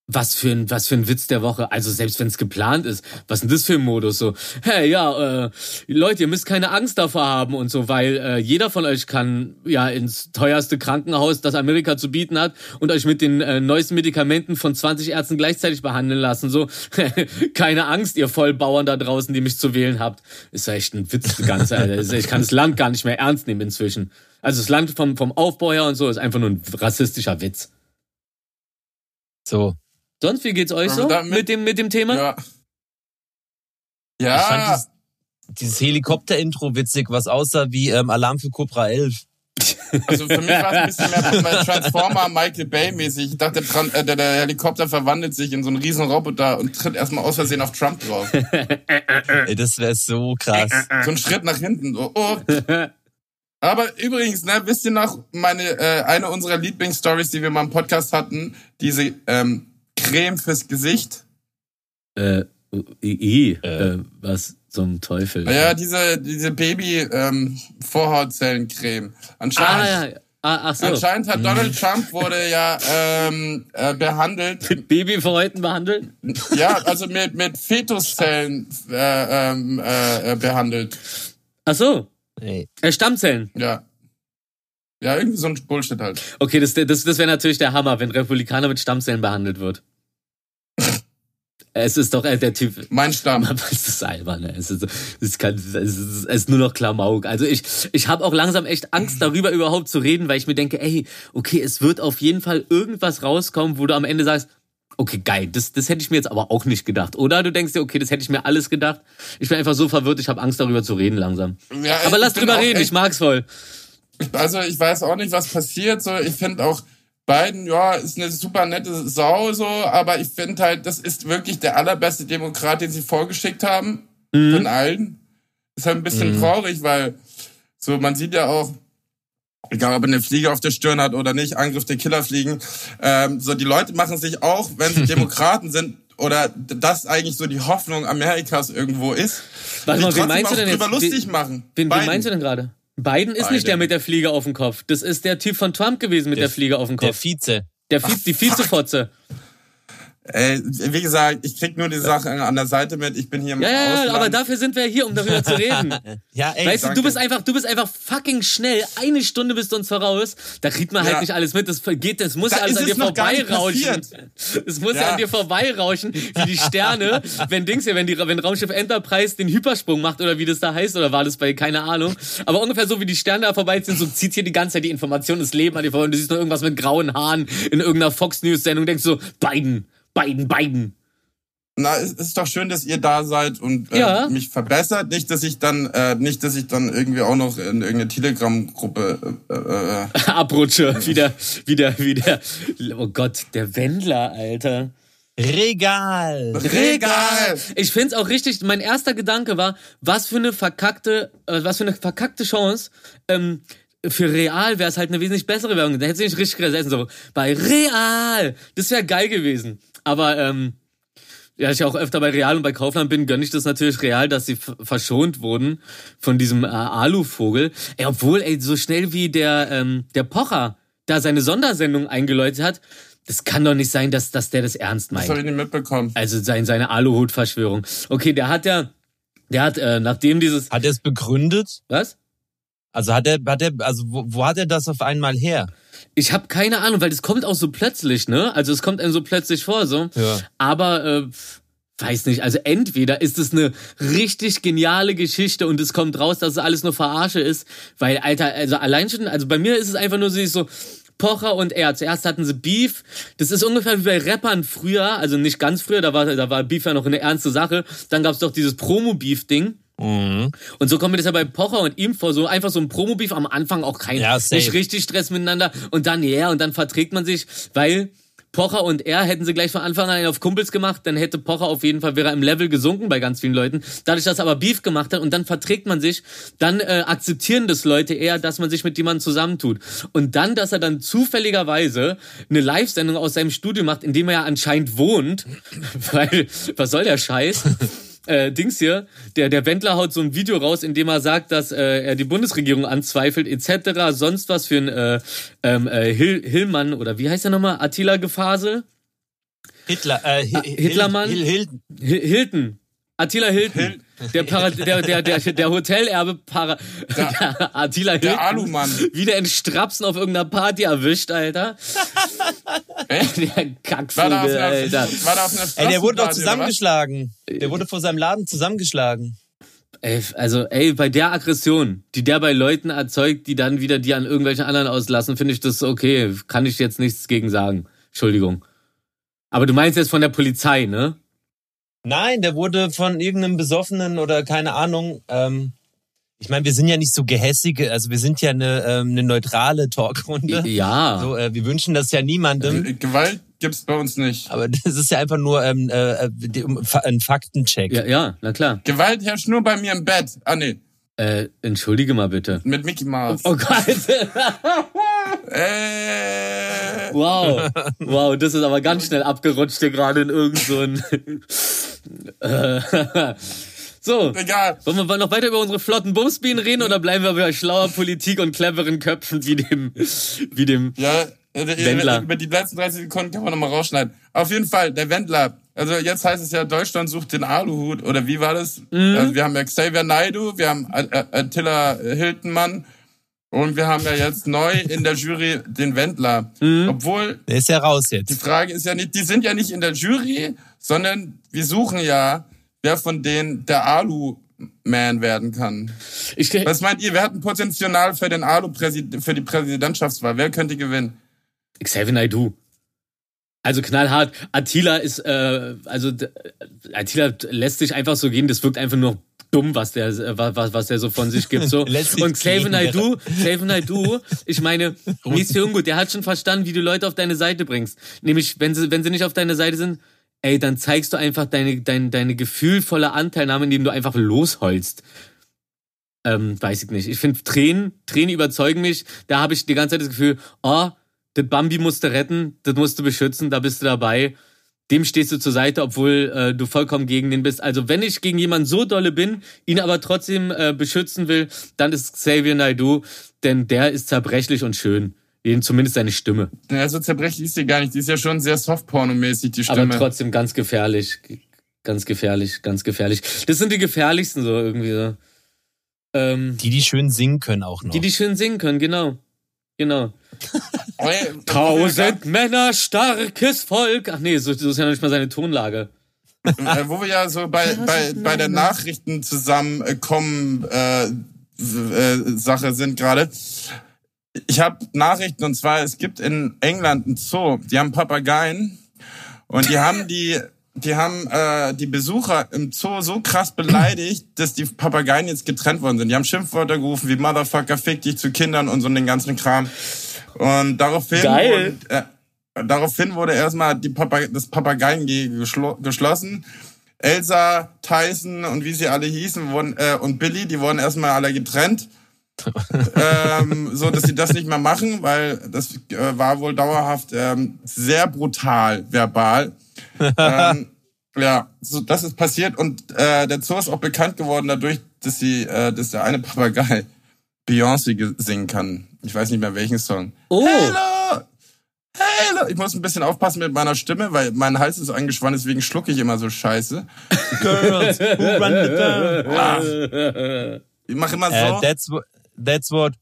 Was für ein, was für ein Witz der Woche. Also selbst wenn es geplant ist, was denn das für ein Modus so? Hey, ja, äh, Leute, ihr müsst keine Angst davor haben und so, weil äh, jeder von euch kann ja ins teuerste Krankenhaus, das Amerika zu bieten hat, und euch mit den äh, neuesten Medikamenten von 20 Ärzten gleichzeitig behandeln lassen. So, [laughs] keine Angst, ihr Vollbauern da draußen, die mich zu wählen habt. Ist ja echt ein Witz, das Ganze, Alter. Ist- Ich kann das Land gar nicht mehr ernst nehmen inzwischen. Also das Land vom, vom Aufbau her und so ist einfach nur ein rassistischer Witz. So. Sonst, wie geht's euch so damit- mit dem, mit dem Thema? Ja. Ich Ja, fand dieses, dieses Helikopter-Intro witzig, was aussah wie ähm, Alarm für Cobra 11. also für mich war es ein [laughs] bisschen mehr Transformer Michael Bay mäßig. Ich dachte, der, äh, der, der Helikopter verwandelt sich in so einen riesen Roboter und tritt erstmal aus Versehen auf Trump drauf. Ey, das wäre so krass. So ein Schritt nach hinten. So, oh. Aber übrigens, ne, wisst ihr noch, meine, äh, eine unserer Lieblingsstories, die wir mal im Podcast hatten, diese ähm, Creme fürs Gesicht. Äh, i, i, Äh. äh, was zum Teufel? Ja, diese, diese Baby-Vorhautzellencreme. Anscheinend, Ah, ja. Ah, ach so. anscheinend hat Donald Trump wurde ja ähm, äh, behandelt. Mit Babyverhäuten behandeln? Ja, also mit, mit Fetuszellen äh, ähm, äh, äh, behandelt. Ach so. Ey. Äh, Stammzellen. Ja. Ja, irgendwie so ein Bullshit halt. Okay, das, das, das wäre natürlich der Hammer, wenn Republikaner mit Stammzellen behandelt wird. Es ist doch äh, der Typ. Mein Stamm. [laughs] Es ist albern, ne? es ist, es, kann, es, ist, es ist nur noch Klamauk. Also ich, ich habe auch langsam echt Angst darüber überhaupt zu reden, weil ich mir denke, ey, okay, es wird auf jeden Fall irgendwas rauskommen, wo du am Ende sagst, Okay, geil. Das, das hätte ich mir jetzt aber auch nicht gedacht. Oder du denkst dir, okay, das hätte ich mir alles gedacht. Ich bin einfach so verwirrt, ich habe Angst darüber zu reden langsam. Ja, aber lass drüber reden, echt- ich mag's voll. Also ich weiß auch nicht, was passiert. So, ich finde auch Biden, ja, ist eine super nette Sau, so, aber ich finde halt, das ist wirklich der allerbeste Demokrat, den sie vorgeschickt haben. Von allen. Ist halt ein bisschen traurig, weil so, man sieht ja auch, egal ob er eine Fliege auf der Stirn hat oder nicht, Angriff der Killerfliegen, ähm, so die Leute machen sich auch, wenn sie [laughs] Demokraten sind, oder das eigentlich so die Hoffnung Amerikas irgendwo ist, Warte mal, wen meinst du denn jetzt? Wen- machen. Wen, meinst du denn gerade? Biden ist Biden. nicht der mit der Fliege auf dem Kopf. Das ist der Typ von Trump gewesen mit der, Fliege auf dem Der Kopf. Vize. Der, Vize, die Vizefotze. Ey, wie gesagt, ich krieg nur die Sache an der Seite mit. Ich bin hier im Ja, Ausland. ja, aber dafür sind wir hier, um darüber zu reden. [laughs] Ja, ey. Weißt du, danke. du bist einfach, du bist einfach fucking schnell. Eine Stunde bist du uns voraus. Da kriegt man halt Ja. nicht alles mit. Das geht, das muss Da ja alles an dir noch vorbeirauschen. Es muss ja. Ja. an dir vorbeirauschen, wie die Sterne, wenn Dings hier, wenn die, wenn Raumschiff Enterprise den Hypersprung macht oder wie das da heißt, oder war das bei, keine Ahnung. Aber ungefähr so wie die Sterne da vorbeiziehen, so zieht hier die ganze Zeit die Information, das Leben an dir vorbei und du siehst nur irgendwas mit grauen Haaren in irgendeiner Fox News Sendung, denkst so, Biden, Biden, Biden. Na, es ist doch schön, dass ihr da seid und äh, Ja. mich verbessert. Nicht, dass ich dann, äh, nicht, dass ich dann irgendwie auch noch in irgendeine Telegram-Gruppe. Äh, äh, [laughs] Abrutsche, wie der, wie der, wie der, oh Gott, der Wendler, Alter. Regal. Regal. Ich find's auch richtig, mein erster Gedanke war, was für eine verkackte, äh, was für eine verkackte Chance, ähm, für Real wäre es halt eine wesentlich bessere Werbung. Da hätte sie nicht richtig gesessen, so, bei Real. Das wäre geil gewesen. Aber, ähm, ja, ich auch öfter bei Real und bei Kaufland bin, gönne ich das natürlich Real, dass sie verschont wurden von diesem äh, Aluvogel. Ey, obwohl, ey, so schnell wie der, ähm, der Pocher da seine Sondersendung eingeläutet hat, das kann doch nicht sein, dass, dass der das ernst das meint. habe ich nicht mitbekommen. Also sein, seine Aluhut-Verschwörung. Okay, der hat ja, der hat, äh, nachdem dieses, Hat er es begründet? was? Also hat er, hat er, also wo, wo hat er das auf einmal her? Ich habe keine Ahnung, weil das kommt auch so plötzlich, ne? Also es kommt einem so plötzlich vor, so. Ja. Aber, äh, weiß nicht, also entweder ist es eine richtig geniale Geschichte und es kommt raus, dass es alles nur Verarsche ist, weil, Alter, also allein schon, also bei mir ist es einfach nur so, Pocher und er. Zuerst hatten sie Beef. Das ist ungefähr wie bei Rappern früher, also nicht ganz früher, da war, da war Beef ja noch eine ernste Sache. Dann gab's doch dieses Promo-Beef-Ding. Mhm. Und so kommt mir das ja bei Pocher und ihm vor, so einfach so ein Promo-Beef am Anfang auch kein, Ja, nicht richtig Stress miteinander und dann, ja, und dann verträgt man sich, weil Pocher und er hätten sie gleich von Anfang an auf Kumpels gemacht, dann hätte Pocher auf jeden Fall, wäre im Level gesunken bei ganz vielen Leuten. Dadurch, dass er aber Beef gemacht hat und dann verträgt man sich, dann äh, akzeptieren das Leute eher, dass man sich mit jemandem zusammentut. Und dann, dass er dann zufälligerweise eine Live-Sendung aus seinem Studio macht, in dem er ja anscheinend wohnt, [laughs] weil, was soll der Scheiß? Äh, Dings hier, der, der Wendler haut so ein Video raus, in dem er sagt, dass äh, er die Bundesregierung anzweifelt, etc., sonst was für ein äh, ähm, äh, Hil Hillmann, oder wie heißt der nochmal? Attila Gefasel? Hitler, äh, Hi- Hi- Hitlermann? Hil, Hil, Hil Hilton. Attila Hilton. Der, Para der, der, der, der Hotelerbe Para [laughs] der, Attila Hilton. Der Alumann. Wieder in Strapsen auf irgendeiner Party erwischt, Alter. [laughs] Der War Kackvogel, Alter. war da auf einer ey, der wurde doch zusammengeschlagen. Der wurde vor seinem Laden zusammengeschlagen. Ey, also, ey, bei der Aggression, die der bei Leuten erzeugt, die dann wieder die an irgendwelchen anderen auslassen, finde ich das okay. Kann ich jetzt nichts gegen sagen. Entschuldigung. Aber du meinst jetzt von der Polizei, ne? Nein, der wurde von irgendeinem Besoffenen oder keine Ahnung. Ähm, ich meine, wir sind ja nicht so gehässige, also wir sind ja eine, ähm, eine neutrale Talkrunde. Ja. So, äh, wir wünschen das ja niemandem. Äh, Gewalt gibt's bei uns nicht. Aber das ist ja einfach nur ähm, äh, die- um, Fa- ein Faktencheck. Ja, ja, na klar. Gewalt herrscht nur bei mir im Bett. Ah, nee. Äh, entschuldige mal bitte. Mit Mickey Mouse. Oh Gott. [laughs] Äh, Wow. Wow, das ist aber ganz schnell abgerutscht hier gerade in irgend so. Äh, [laughs] so. egal. Wollen wir noch weiter über unsere flotten Bumsbienen reden oder bleiben wir bei schlauer Politik und cleveren Köpfen wie dem, wie dem, Ja, äh, Wendler. über die letzten 30 Sekunden kann man nochmal rausschneiden. Auf jeden Fall, der Wendler. Also jetzt heißt es ja, Deutschland sucht den Aluhut. Oder wie war das? Mhm. Also wir haben ja Xavier Naidu, wir haben Attila Hiltenmann und wir haben ja jetzt neu in der Jury den Wendler. Mhm. Obwohl, Der ist ja raus die jetzt. Frage ist ja nicht, die sind ja nicht in der Jury, sondern wir suchen ja, wer von denen der Alu-Man werden kann. ich, Was meint ihr? Wer hat ein Potenzial für den Alu für die Präsidentschaftswahl? Wer könnte gewinnen? Xavier Naidoo. Also knallhart. Attila ist, äh, also Attila lässt sich einfach so gehen. Das wirkt einfach nur dumm, was der, äh, was, was der so von sich gibt. So. [laughs] Und gehen, Naidoo, Xavier Naidoo, ich meine, Lee Seung-gu, der hat schon verstanden, wie du Leute auf deine Seite bringst. Nämlich, wenn sie, wenn sie nicht auf deine Seite sind, ey, dann zeigst du einfach deine, deine, deine gefühlvolle Anteilnahme, indem du einfach losholst. Ähm, weiß ich nicht. Ich finde Tränen, Tränen überzeugen mich. Da habe ich die ganze Zeit das Gefühl, oh, das Bambi musst du retten, das musst du beschützen, da bist du dabei. Dem stehst du zur Seite, obwohl äh, du vollkommen gegen den bist. Also wenn ich gegen jemanden so dolle bin, ihn aber trotzdem äh, beschützen will, dann ist Xavier Naidoo, denn der ist zerbrechlich und schön. Jeden, zumindest seine Stimme. Ja, so zerbrechlich ist die gar nicht. Die ist ja schon sehr softpornomäßig, die Stimme. Aber trotzdem ganz gefährlich. Ganz gefährlich, ganz gefährlich. Das sind die gefährlichsten so irgendwie so. Ähm, Die, die schön singen können auch noch. die, die schön singen können, genau. Genau. [laughs] Tausend Männer, starkes Volk. Ach nee, so, so ist ja noch nicht mal seine Tonlage. äh, wo wir ja so bei, bei, bei der Nachrichten zusammenkommen äh, äh, Sache sind gerade. Ich habe Nachrichten und zwar, es gibt in England einen Zoo, die haben Papageien und die haben die die haben äh, die Besucher im Zoo so krass beleidigt, dass die Papageien jetzt getrennt worden sind. Die haben Schimpfwörter gerufen wie Motherfucker, fick dich zu Kindern und so den ganzen Kram. Und daraufhin Geil. Wurden, äh, daraufhin wurde erstmal die Papa das Papageiengehege geschlo geschlossen. Elsa, Tyson und wie sie alle hießen wurden äh, und Billy, die wurden erstmal alle getrennt. [laughs] ähm, so dass sie das nicht mehr machen, weil das äh, war wohl dauerhaft ähm, sehr brutal verbal. ähm, [laughs] ja, so das ist passiert und äh, der Zoo ist auch bekannt geworden dadurch, dass sie, äh, dass der eine Papagei Beyoncé ge- singen kann. Ich weiß nicht mehr welchen Song. Oh, Hello! Hello! Ich muss ein bisschen aufpassen mit meiner Stimme, weil mein Hals ist angespannt, deswegen schlucke ich immer so scheiße. [laughs] Girls who run the town. Ich mache immer so. Äh, that's, what- that's what.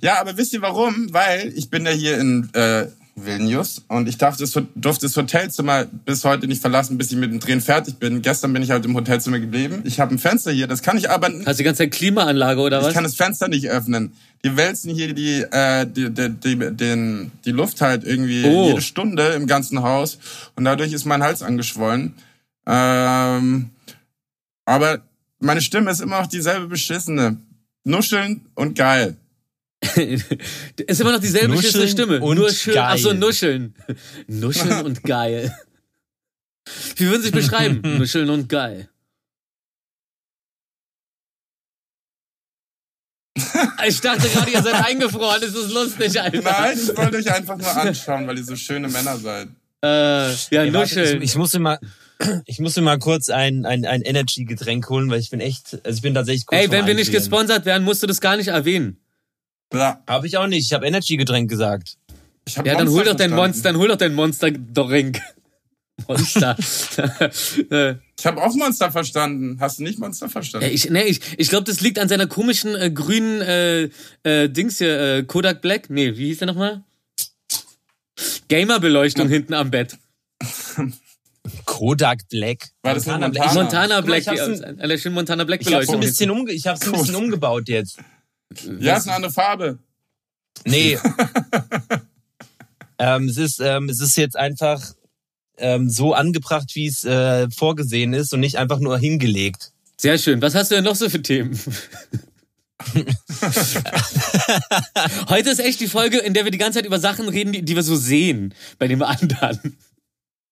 Ja, aber wisst ihr warum? Weil ich bin ja hier in äh, Vilnius und ich darf das, durfte das Hotelzimmer bis heute nicht verlassen, bis ich mit dem Drehen fertig bin. Gestern bin ich halt im Hotelzimmer geblieben. Ich habe ein Fenster hier, das kann ich aber... hast du die ganze Zeit Klimaanlage oder Ich was? kann das Fenster nicht öffnen. Die wälzen hier die, äh, die, die, die, den, die Luft halt irgendwie Oh. jede Stunde im ganzen Haus und dadurch ist mein Hals angeschwollen. Ähm, aber meine Stimme ist immer noch dieselbe beschissene. Nuscheln und geil. Ist immer noch dieselbe Nuscheln Stimme. und Nur schön. Ach so, geil. nuscheln. Nuscheln und geil. Wie würden Sie sich beschreiben? [laughs] nuscheln und geil. Ich dachte gerade, ihr seid eingefroren. Das ist lustig, Alter. Nein, ich wollte euch einfach nur anschauen, weil ihr so schöne Männer seid. Äh, ja, warte, nuscheln. ich, ich muss mal, ich muss mir mal kurz ein, ein, ein Energy-Getränk holen, weil ich bin echt, also ich bin tatsächlich kurz Ey, wenn wir nicht gesponsert werden, musst du das gar nicht erwähnen. Ja, Habe ich auch nicht. Ich habe Energy-Getränk gesagt. ich hab Ja, dann hol doch dein verstanden. Monster, dann hol doch dein Monster-Drink. [laughs] Monster. Ich habe auch Monster verstanden. Hast du nicht Monster verstanden? ja, ich nee, ich, ich glaube, das liegt an seiner komischen äh, grünen äh, äh, Dings hier, äh, Kodak Black. Nee, wie hieß der nochmal? Gamer-Beleuchtung hinten am Bett. [laughs] Kodak Black. War das. Montana? Montana Black, Montana Black Ich habe ein Beleuchtung. bisschen, umge ich hab's ein bisschen [laughs] umgebaut jetzt. Ja, ist eine andere Farbe. Nee. [laughs] ähm, es, ist, ähm, es ist jetzt einfach ähm, so angebracht, wie es äh, vorgesehen ist und nicht einfach nur hingelegt. Sehr schön. Was hast du denn noch so für Themen? [laughs] Heute ist echt die Folge, in der wir die ganze Zeit über Sachen reden, die, die wir so sehen bei dem anderen.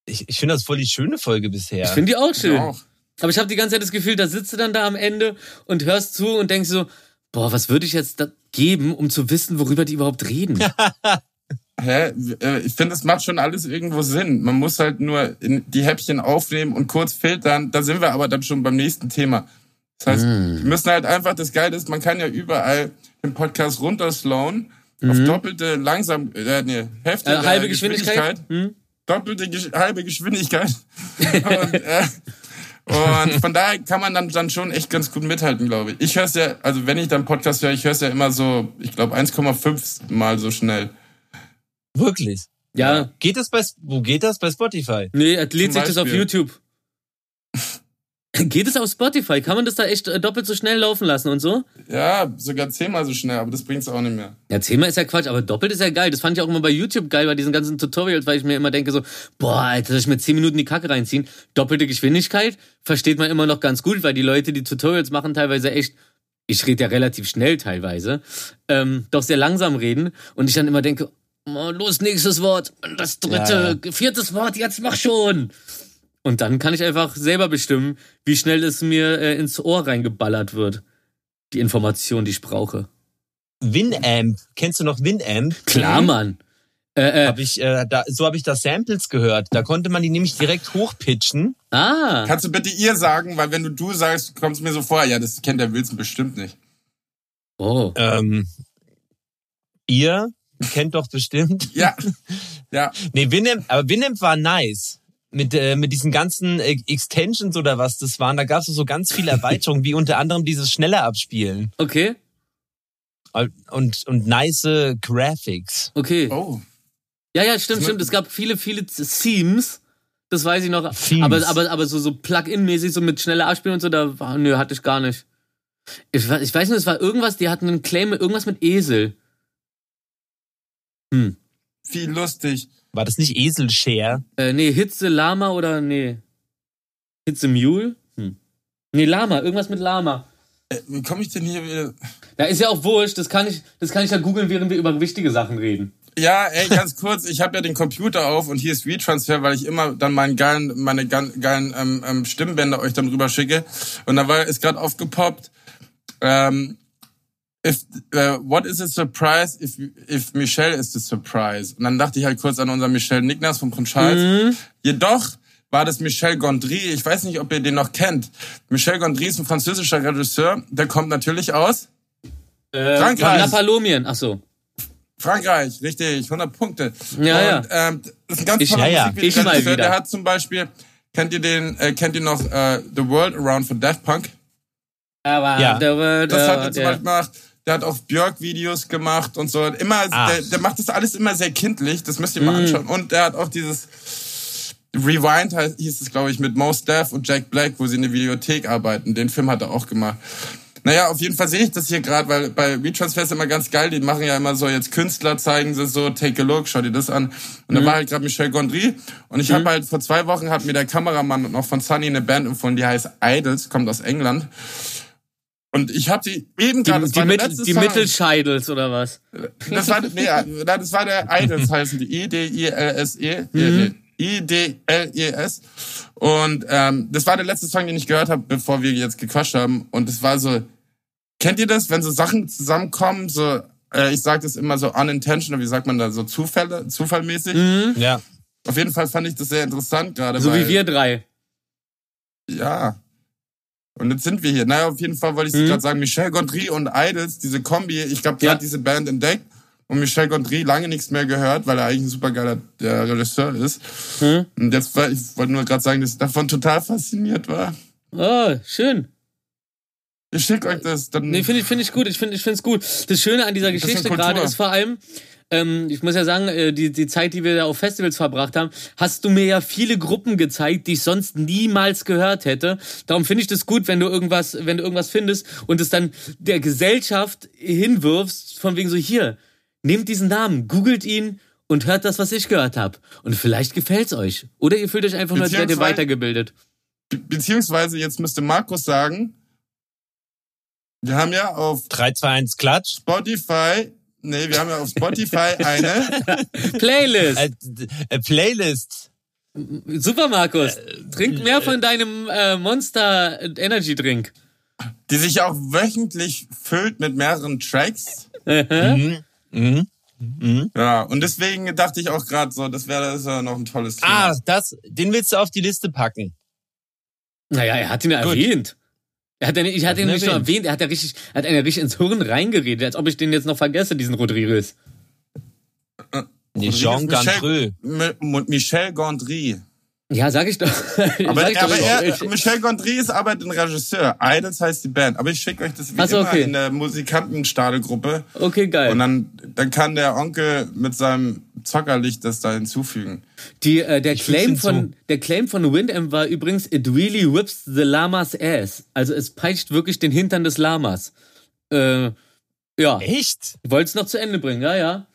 Ich, ich finde das voll die schöne Folge bisher. Ich finde die auch schön. Ich auch. Aber ich habe die ganze Zeit das Gefühl, da sitzt du dann da am Ende und hörst zu und denkst so, boah, was würde ich jetzt da geben, um zu wissen, worüber die überhaupt reden? [laughs] Hä? Äh, Ich finde, es macht schon alles irgendwo Sinn. Man muss halt nur in die Häppchen aufnehmen und kurz filtern. Da sind wir aber dann schon beim nächsten Thema. Das heißt, Mm. wir müssen halt einfach, das Geile ist, man kann ja überall den Podcast runterslowen auf doppelte langsam, äh, nee, Hälfte Mhm. Äh, halbe Geschwindigkeit? Hm? doppelte Gesch halbe Geschwindigkeit. [laughs] und, äh, und von daher kann man dann, dann schon echt ganz gut mithalten, glaube ich. Ich höre es ja, also wenn ich dann Podcast höre, ich höre es ja immer so, ich glaube 1,5 mal so schnell. Wirklich. Ja, Geht das bei, wo geht das? Bei Spotify? nee, er lädt sich das auf. YouTube. Geht es auf Spotify? Kann man das da echt äh, doppelt so schnell laufen lassen und so? Ja, sogar zehnmal so schnell, aber das bringt's auch nicht mehr. Ja, zehnmal ist ja Quatsch, aber doppelt ist ja geil. Das fand ich auch immer bei YouTube geil, bei diesen ganzen Tutorials, weil ich mir immer denke so, boah, Alter, soll ich mir zehn Minuten die Kacke reinziehen? Doppelte Geschwindigkeit versteht man immer noch ganz gut, weil die Leute, die Tutorials machen, teilweise echt, ich rede ja relativ schnell teilweise, ähm, doch sehr langsam reden und ich dann immer denke, oh, los, nächstes Wort, das dritte, viertes Wort, jetzt mach schon. Und dann kann ich einfach selber bestimmen, wie schnell es mir äh, ins Ohr reingeballert wird. Die Information, die ich brauche. Winamp. Kennst du noch Winamp? Klar, Mann. Äh, äh, Hab ich, äh, da, so habe ich das Samples gehört. Da konnte man die nämlich direkt hochpitchen. ah, Kannst du bitte ihr sagen, weil wenn du du sagst, kommst mir so vor, ja, das kennt der Wilson bestimmt nicht. oh. Ähm, ihr kennt doch bestimmt. Ja, [laughs] ja. Nee, Winamp, aber Winamp war nice. Mit, äh, mit diesen ganzen äh, Extensions oder was das waren, da gab es so ganz viele [laughs] Erweiterungen, wie unter anderem dieses schneller Abspielen Okay, und, und nice Graphics. okay. Oh. Ja, ja, stimmt, stimmt. Es gab viele, viele Themes. Das weiß ich noch. Themes. Aber, aber, aber so, so Plug-in-mäßig, so mit schneller Abspielen und so, da war, nö, hatte ich gar nicht. Ich, ich weiß nur, es war irgendwas, die hatten einen Claim, irgendwas mit Esel. Hm. Viel lustig. War das nicht Eselshare? Äh, nee, Hitze Lama oder nee. Hitze Mule? Hm. Nee, Lama, irgendwas mit Lama. Äh, wie komme ich denn hier wieder? Da ist ja auch wurscht, das kann ich, das kann ich ja googeln, während wir über wichtige Sachen reden. Ja, ey, ganz kurz, ich habe ja den Computer auf und hier ist WeTransfer, weil ich immer dann meinen geilen, meine gan- geilen ähm, ähm, Stimmbänder euch dann rüber schicke. Und da war ist gerade aufgepoppt. Ähm, if, uh, what is a surprise if, if Michelle is the surprise? Und dann dachte ich halt kurz an unseren Michel Nickners von Prinz Charles. Jedoch war das Michel Gondry. Ich weiß nicht, ob ihr den noch kennt. Michel Gondry ist ein französischer Regisseur. Der kommt natürlich aus Äh, Frankreich. Napalomien, ach so. Frankreich, richtig, 100 Punkte. Ja, und, Ähm, das ist ein ganz Ich- toller ja, ja. Ich mal Musikregisseur. wieder. Der hat zum Beispiel, kennt ihr den, äh, kennt ihr noch äh, The World Around von Daft Punk? Aber Ja. Das hat er zum Beispiel gemacht. Der hat auch Björk-Videos gemacht und so. Immer, der, der macht das alles immer sehr kindlich. Das müsst ihr Mhm. mal anschauen. Und der hat auch dieses Rewind heißt, hieß es, glaube ich, mit Mos Def und Jack Black, wo sie in der Videothek arbeiten. Den Film hat er auch gemacht. Naja, auf jeden Fall sehe ich das hier gerade, weil bei WeTransfer ist immer ganz geil, die machen ja immer so jetzt Künstler, zeigen sie so, take a look, schau dir das an. Und da war halt gerade Michel Gondry und ich habe halt vor zwei Wochen hat mir der Kameramann noch von Sunny eine Band empfohlen, die heißt Idols, kommt aus England. Und ich habe die eben die, gerade, das die, Mittel, letzte die. Mittelscheidels oder was? Das war, nee, das war der Idols heißen die. I-D-I-L-S-E. Mhm. I-D-L-E-S. Und ähm, das war der letzte Song, den ich gehört habe, bevor wir jetzt gequatscht haben. Und es war so, kennt ihr das, wenn so Sachen zusammenkommen, so, äh, ich sage das immer so unintentional, wie sagt man da, so Zufälle, zufallmäßig. Ja. Auf jeden Fall fand ich das sehr interessant gerade. Mhm. So weil, wie wir drei. Ja. Und jetzt sind wir hier. Naja, auf jeden Fall wollte ich Mhm. gerade sagen, Michel Gondry und Idols, diese Kombi, ich glaube, die Ja. hat diese Band entdeckt und Michel Gondry lange nichts mehr gehört, weil er eigentlich ein supergeiler der Regisseur ist. Hm? Und jetzt, war- ich wollte nur gerade sagen, dass ich davon total fasziniert war. Oh, schön. Ich schicke euch das dann. Nee, finde ich, finde ich gut. Ich finde, ich finde es gut. Das Schöne an dieser Geschichte gerade ist vor allem, ähm, ich muss ja sagen, äh, die, die Zeit, die wir da auf Festivals verbracht haben, hast du mir ja viele Gruppen gezeigt, die ich sonst niemals gehört hätte. Darum finde ich das gut, wenn du irgendwas, wenn du irgendwas findest und es dann der Gesellschaft hinwirfst, von wegen so, hier, nehmt diesen Namen, googelt ihn und hört das, was ich gehört habe. Und vielleicht gefällt's euch. Oder ihr fühlt euch einfach nur, als wärt ihr weitergebildet. Be beziehungsweise, jetzt müsste Markus sagen, wir haben ja auf 3, 2, 1, Klatsch. Spotify, nee, wir haben ja auf Spotify eine, Playlist. Äh, äh, Playlist. Super, Markus. Trink mehr von deinem äh, Monster Energy Drink. die sich auch wöchentlich füllt mit mehreren Tracks. Mhm. Mhm. Ja, und deswegen dachte ich auch gerade so, das wäre das ja noch ein tolles Thema. Ah, das, den willst du auf die Liste packen. Naja, er hat ihn ja erwähnt. Er hat nicht, ich hatte ihn nicht nur erwähnt. erwähnt, er hat ja richtig, er hat einen richtig ins Hirn reingeredet, als ob ich den jetzt noch vergesse, diesen Rodriguez. Nee, Jean Michel- Michel Gondry. Ja, sag ich doch. [laughs] Aber, sag ich doch aber schon. er, Ich- Michel Gondry ist aber ein Regisseur. Idols heißt die Band. Aber ich schicke euch das wie so, immer okay. in der Musikantenstadelgruppe. okay, geil. Und dann, dann kann der Onkel mit seinem zockerlich das da hinzufügen. Die, äh, der, Claim von, der Claim von Windham war übrigens, it really whips the llama's ass. Also es peitscht wirklich den Hintern des Lamas. Äh, ja, Echt? ich wollte es noch zu Ende bringen, ja, ja.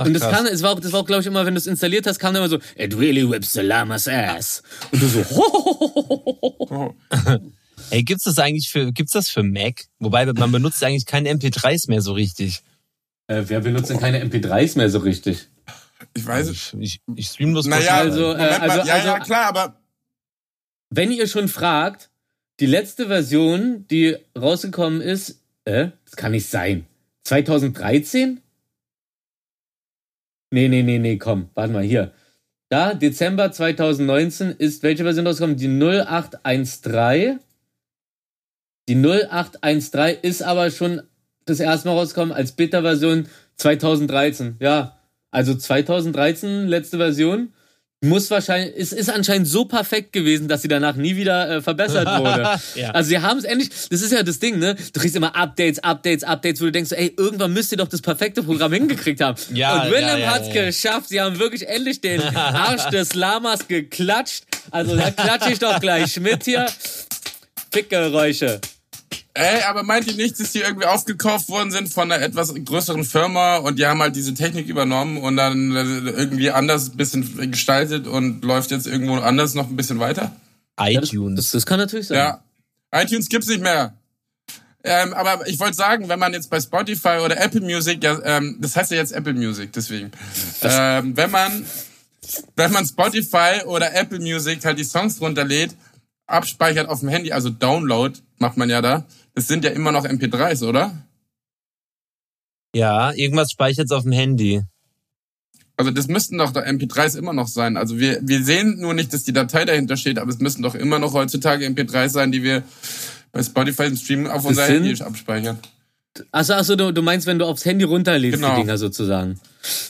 Ach, Und das krass. kam, es war auch, das war auch, glaube ich, immer, wenn du es installiert hast, kam dann immer so, it really whips the llama's ass. Und du so, Oh. [laughs] [laughs] Ey, gibt's das eigentlich für, gibt's das für Mac? Wobei, man benutzt eigentlich keine MP3s mehr so richtig. äh, wer benutzt denn keine MP3s mehr so richtig? Ich weiß es. Ich, ich, ich stream bloß Naja, also, äh, also- ja, ja, also- klar, aber Wenn ihr schon fragt, die letzte Version, die rausgekommen ist, äh, das kann nicht sein. 2013? Nee, nee, nee, nee, komm, warte mal hier. Da, Dezember 2019 ist welche Version rausgekommen? Die 0813. Die 0813 ist aber schon das erste Mal rausgekommen als Beta-Version 2013. Ja, also 2013, letzte Version. Muss wahrscheinlich, es ist anscheinend so perfekt gewesen, dass sie danach nie wieder äh, verbessert wurde. [laughs] Ja. Also sie haben es endlich, das ist ja das Ding, ne? Du kriegst immer Updates, Updates, Updates, wo du denkst, ey, irgendwann müsst ihr doch das perfekte Programm hingekriegt haben. Ja, Und Willem ja, ja, hat's ja, geschafft. Sie haben wirklich endlich den [laughs] Arsch des Lamas geklatscht. Also da klatsche ich doch gleich mit hier. Fickgeräusche. Ey, aber meint ihr nicht, dass die irgendwie aufgekauft worden sind von einer etwas größeren Firma und die haben halt diese Technik übernommen und dann irgendwie anders ein bisschen gestaltet und läuft jetzt irgendwo anders noch ein bisschen weiter? iTunes. Das, das kann natürlich sein. Ja. iTunes gibt's nicht mehr. Ähm, aber ich wollte sagen, wenn man jetzt bei Spotify oder Apple Music, ja, ähm, das heißt ja jetzt Apple Music, deswegen. Ähm, wenn man, wenn man Spotify oder Apple Music halt die Songs runterlädt, abspeichert auf dem Handy, also Download macht man ja da, das sind ja immer noch MP3s, oder? ja, irgendwas speichert's auf dem Handy. Also das müssten doch da MP3s immer noch sein. Also wir, wir sehen nur nicht, dass die Datei dahinter steht, aber es müssten doch immer noch heutzutage MP3s sein, die wir bei Spotify im Stream auf unser Handy abspeichern. Achso, achso, du, du meinst, wenn du aufs Handy runterlädst, Genau. die Dinger sozusagen.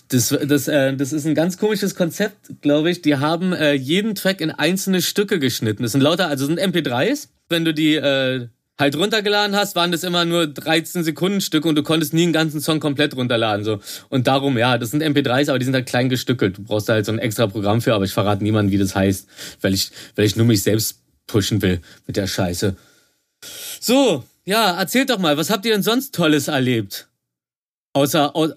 Das, das, äh, das ist ein ganz komisches Konzept, glaube ich. Die haben äh, jeden Track in einzelne Stücke geschnitten. Das sind lauter, also sind MP3s. Wenn du die äh, halt runtergeladen hast, waren das immer nur 13 Sekunden Stücke und du konntest nie einen ganzen Song komplett runterladen. So. Und darum, ja, das sind MP3s, aber die sind halt klein gestückelt. Du brauchst da halt so ein extra Programm für, aber ich verrate niemandem, wie das heißt, weil ich, weil ich nur mich selbst pushen will mit der Scheiße. So, ja, erzählt doch mal, was habt ihr denn sonst Tolles erlebt? Außer, au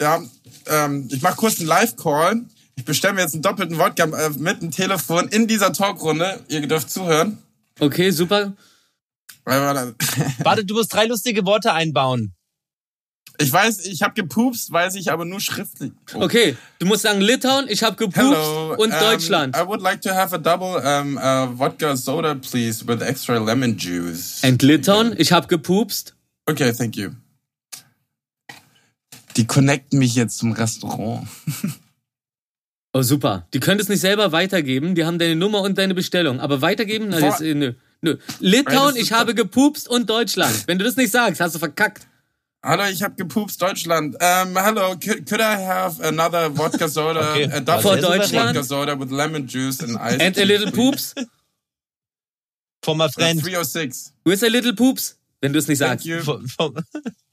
Ja, ähm, ich mach kurz einen Live-Call. Ich bestelle mir jetzt einen doppelten Wodka äh, mit dem Telefon in dieser Talkrunde. Ihr dürft zuhören. okay, super. Warte, du musst drei lustige Worte einbauen. Ich weiß, ich habe gepupst, weiß ich aber nur schriftlich. Oh. Okay, du musst sagen Litauen, ich hab gepupst Hello. und um, Deutschland. I would like to have a double um, uh, vodka soda, please, with extra lemon juice. And Litauen, ich hab gepupst. Okay, thank you. Die connecten mich jetzt zum Restaurant. Oh, super. Die können es nicht selber weitergeben, die haben deine Nummer und deine Bestellung. Aber weitergeben? Na, Vor- das, äh, nö. Litauen, ich habe gepupst und Deutschland. Wenn du das nicht sagst, hast du verkackt. Hallo, ich habe gepupst, Deutschland. Um, hello, could, could I have another vodka soda, [laughs] Okay, a double sehr souverän. Deutschland. vodka soda with lemon juice and ice. And a little poops? For my friend. 306. Where's a little poops? Wenn du es nicht Thank sagst. [laughs]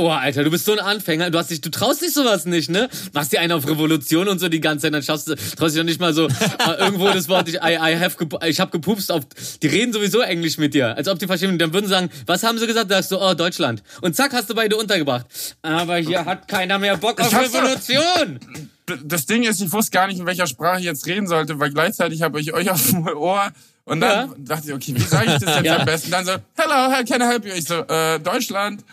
Oh, Alter, du bist so ein Anfänger. Du hast dich, du traust dich sowas nicht, ne? Machst dir einen auf Revolution und so die ganze Zeit, dann schaffst du, traust dich doch nicht mal so äh, irgendwo das Wort, ich, I, I have ich hab gepupst auf. Die reden sowieso Englisch mit dir, als ob die verstehen. Dann würden sagen, was haben sie gesagt? Da sagst du, oh, Deutschland. Und zack, hast du beide untergebracht. Aber hier hat keiner mehr Bock auf doch- Revolution. Das Ding ist, ich wusste gar nicht, in welcher Sprache ich jetzt reden sollte, weil gleichzeitig habe ich euch auf dem Ohr und dann Ja. dachte ich, okay, wie sage ich das [laughs] jetzt Ja. am besten? Dann so, hello, how can I help you? Ich so, äh, Deutschland.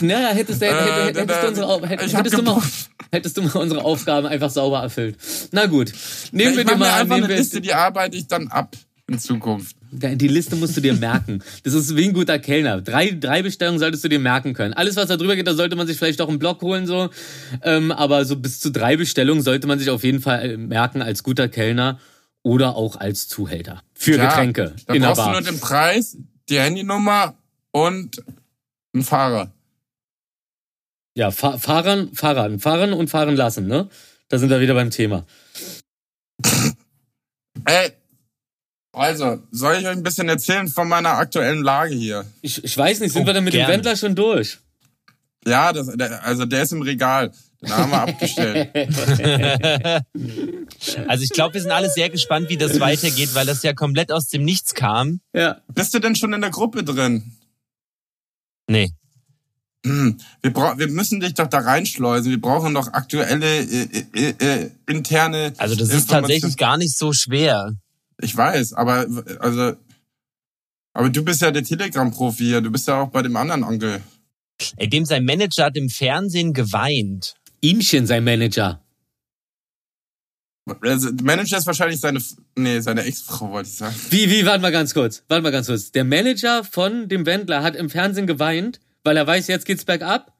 Naja, hättest, du- hättest, Äh, hättest, du unsere, hättest, du mal, hättest du mal unsere Aufgaben einfach sauber erfüllt. Na gut. Nehmen Ich wir dir mir mal einfach nehmen eine Liste, die arbeite ich dann ab in Zukunft. Die Liste musst du dir merken. Das ist wie ein guter Kellner. Drei, drei Bestellungen solltest du dir merken können. Alles, was da drüber geht, da sollte man sich vielleicht auch einen Block holen, so. Ähm, aber so bis zu drei Bestellungen sollte man sich auf jeden Fall äh, merken als guter Kellner oder auch als Zuhälter. Für Ja, Getränke Da in der brauchst du nur den Preis, die Handynummer und einen Fahrer. Ja, Fa Fahrern, Fahrern, fahren und fahren lassen, ne? Da sind wir wieder beim Thema. [laughs] Ey, also, soll ich euch ein bisschen erzählen von meiner aktuellen Lage hier? Ich, ich weiß nicht, sind Oh, wir denn mit gerne. dem Wendler schon durch? Ja, das, der, also der ist im Regal. Den haben wir [laughs] abgestellt. [laughs] Also ich glaube, wir sind alle sehr gespannt, wie das [laughs] weitergeht, weil das ja komplett aus dem Nichts kam. Ja. Bist du denn schon in der Gruppe drin? Nee. Hm, Wir, bra wir müssen dich doch da reinschleusen. Wir brauchen doch aktuelle äh, äh, äh, interne. Also das ist tatsächlich gar nicht so schwer. Ich weiß, aber also, aber du bist ja der Telegram-Profi hier. Du bist ja auch bei dem anderen Onkel. Ey, dem sein Manager hat im Fernsehen geweint. Ihmchen, sein Manager. Also, Manager ist wahrscheinlich seine, nee, seine Ex-Frau wollte ich sagen. Wie, wie, warte mal ganz kurz. Warte mal ganz kurz. Der Manager von dem Wendler hat im Fernsehen geweint, weil er weiß, jetzt geht's bergab.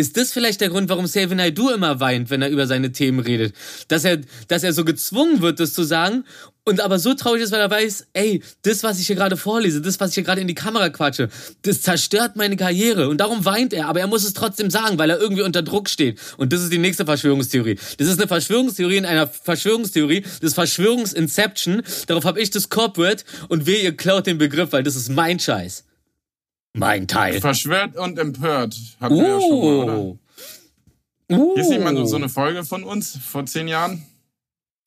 Ist das vielleicht der Grund, warum Xavier Naidoo immer weint, wenn er über seine Themen redet? Dass er, dass er so gezwungen wird, das zu sagen und aber so traurig ist, weil er weiß, ey, das, was ich hier gerade vorlese, das, was ich hier gerade in die Kamera quatsche, das zerstört meine Karriere. Und darum weint er, aber er muss es trotzdem sagen, weil er irgendwie unter Druck steht. Und das ist die nächste Verschwörungstheorie. Das ist eine Verschwörungstheorie in einer Verschwörungstheorie. Das Verschwörungsinception. Darauf habe ich das Corporate und weh, ihr klaut den Begriff, weil das ist mein Scheiß. Mein Teil. Verschwört und empört. Hatten wir ja schon mal, oder? Uh. Uh. Ist nicht mal so eine Folge von uns vor zehn Jahren?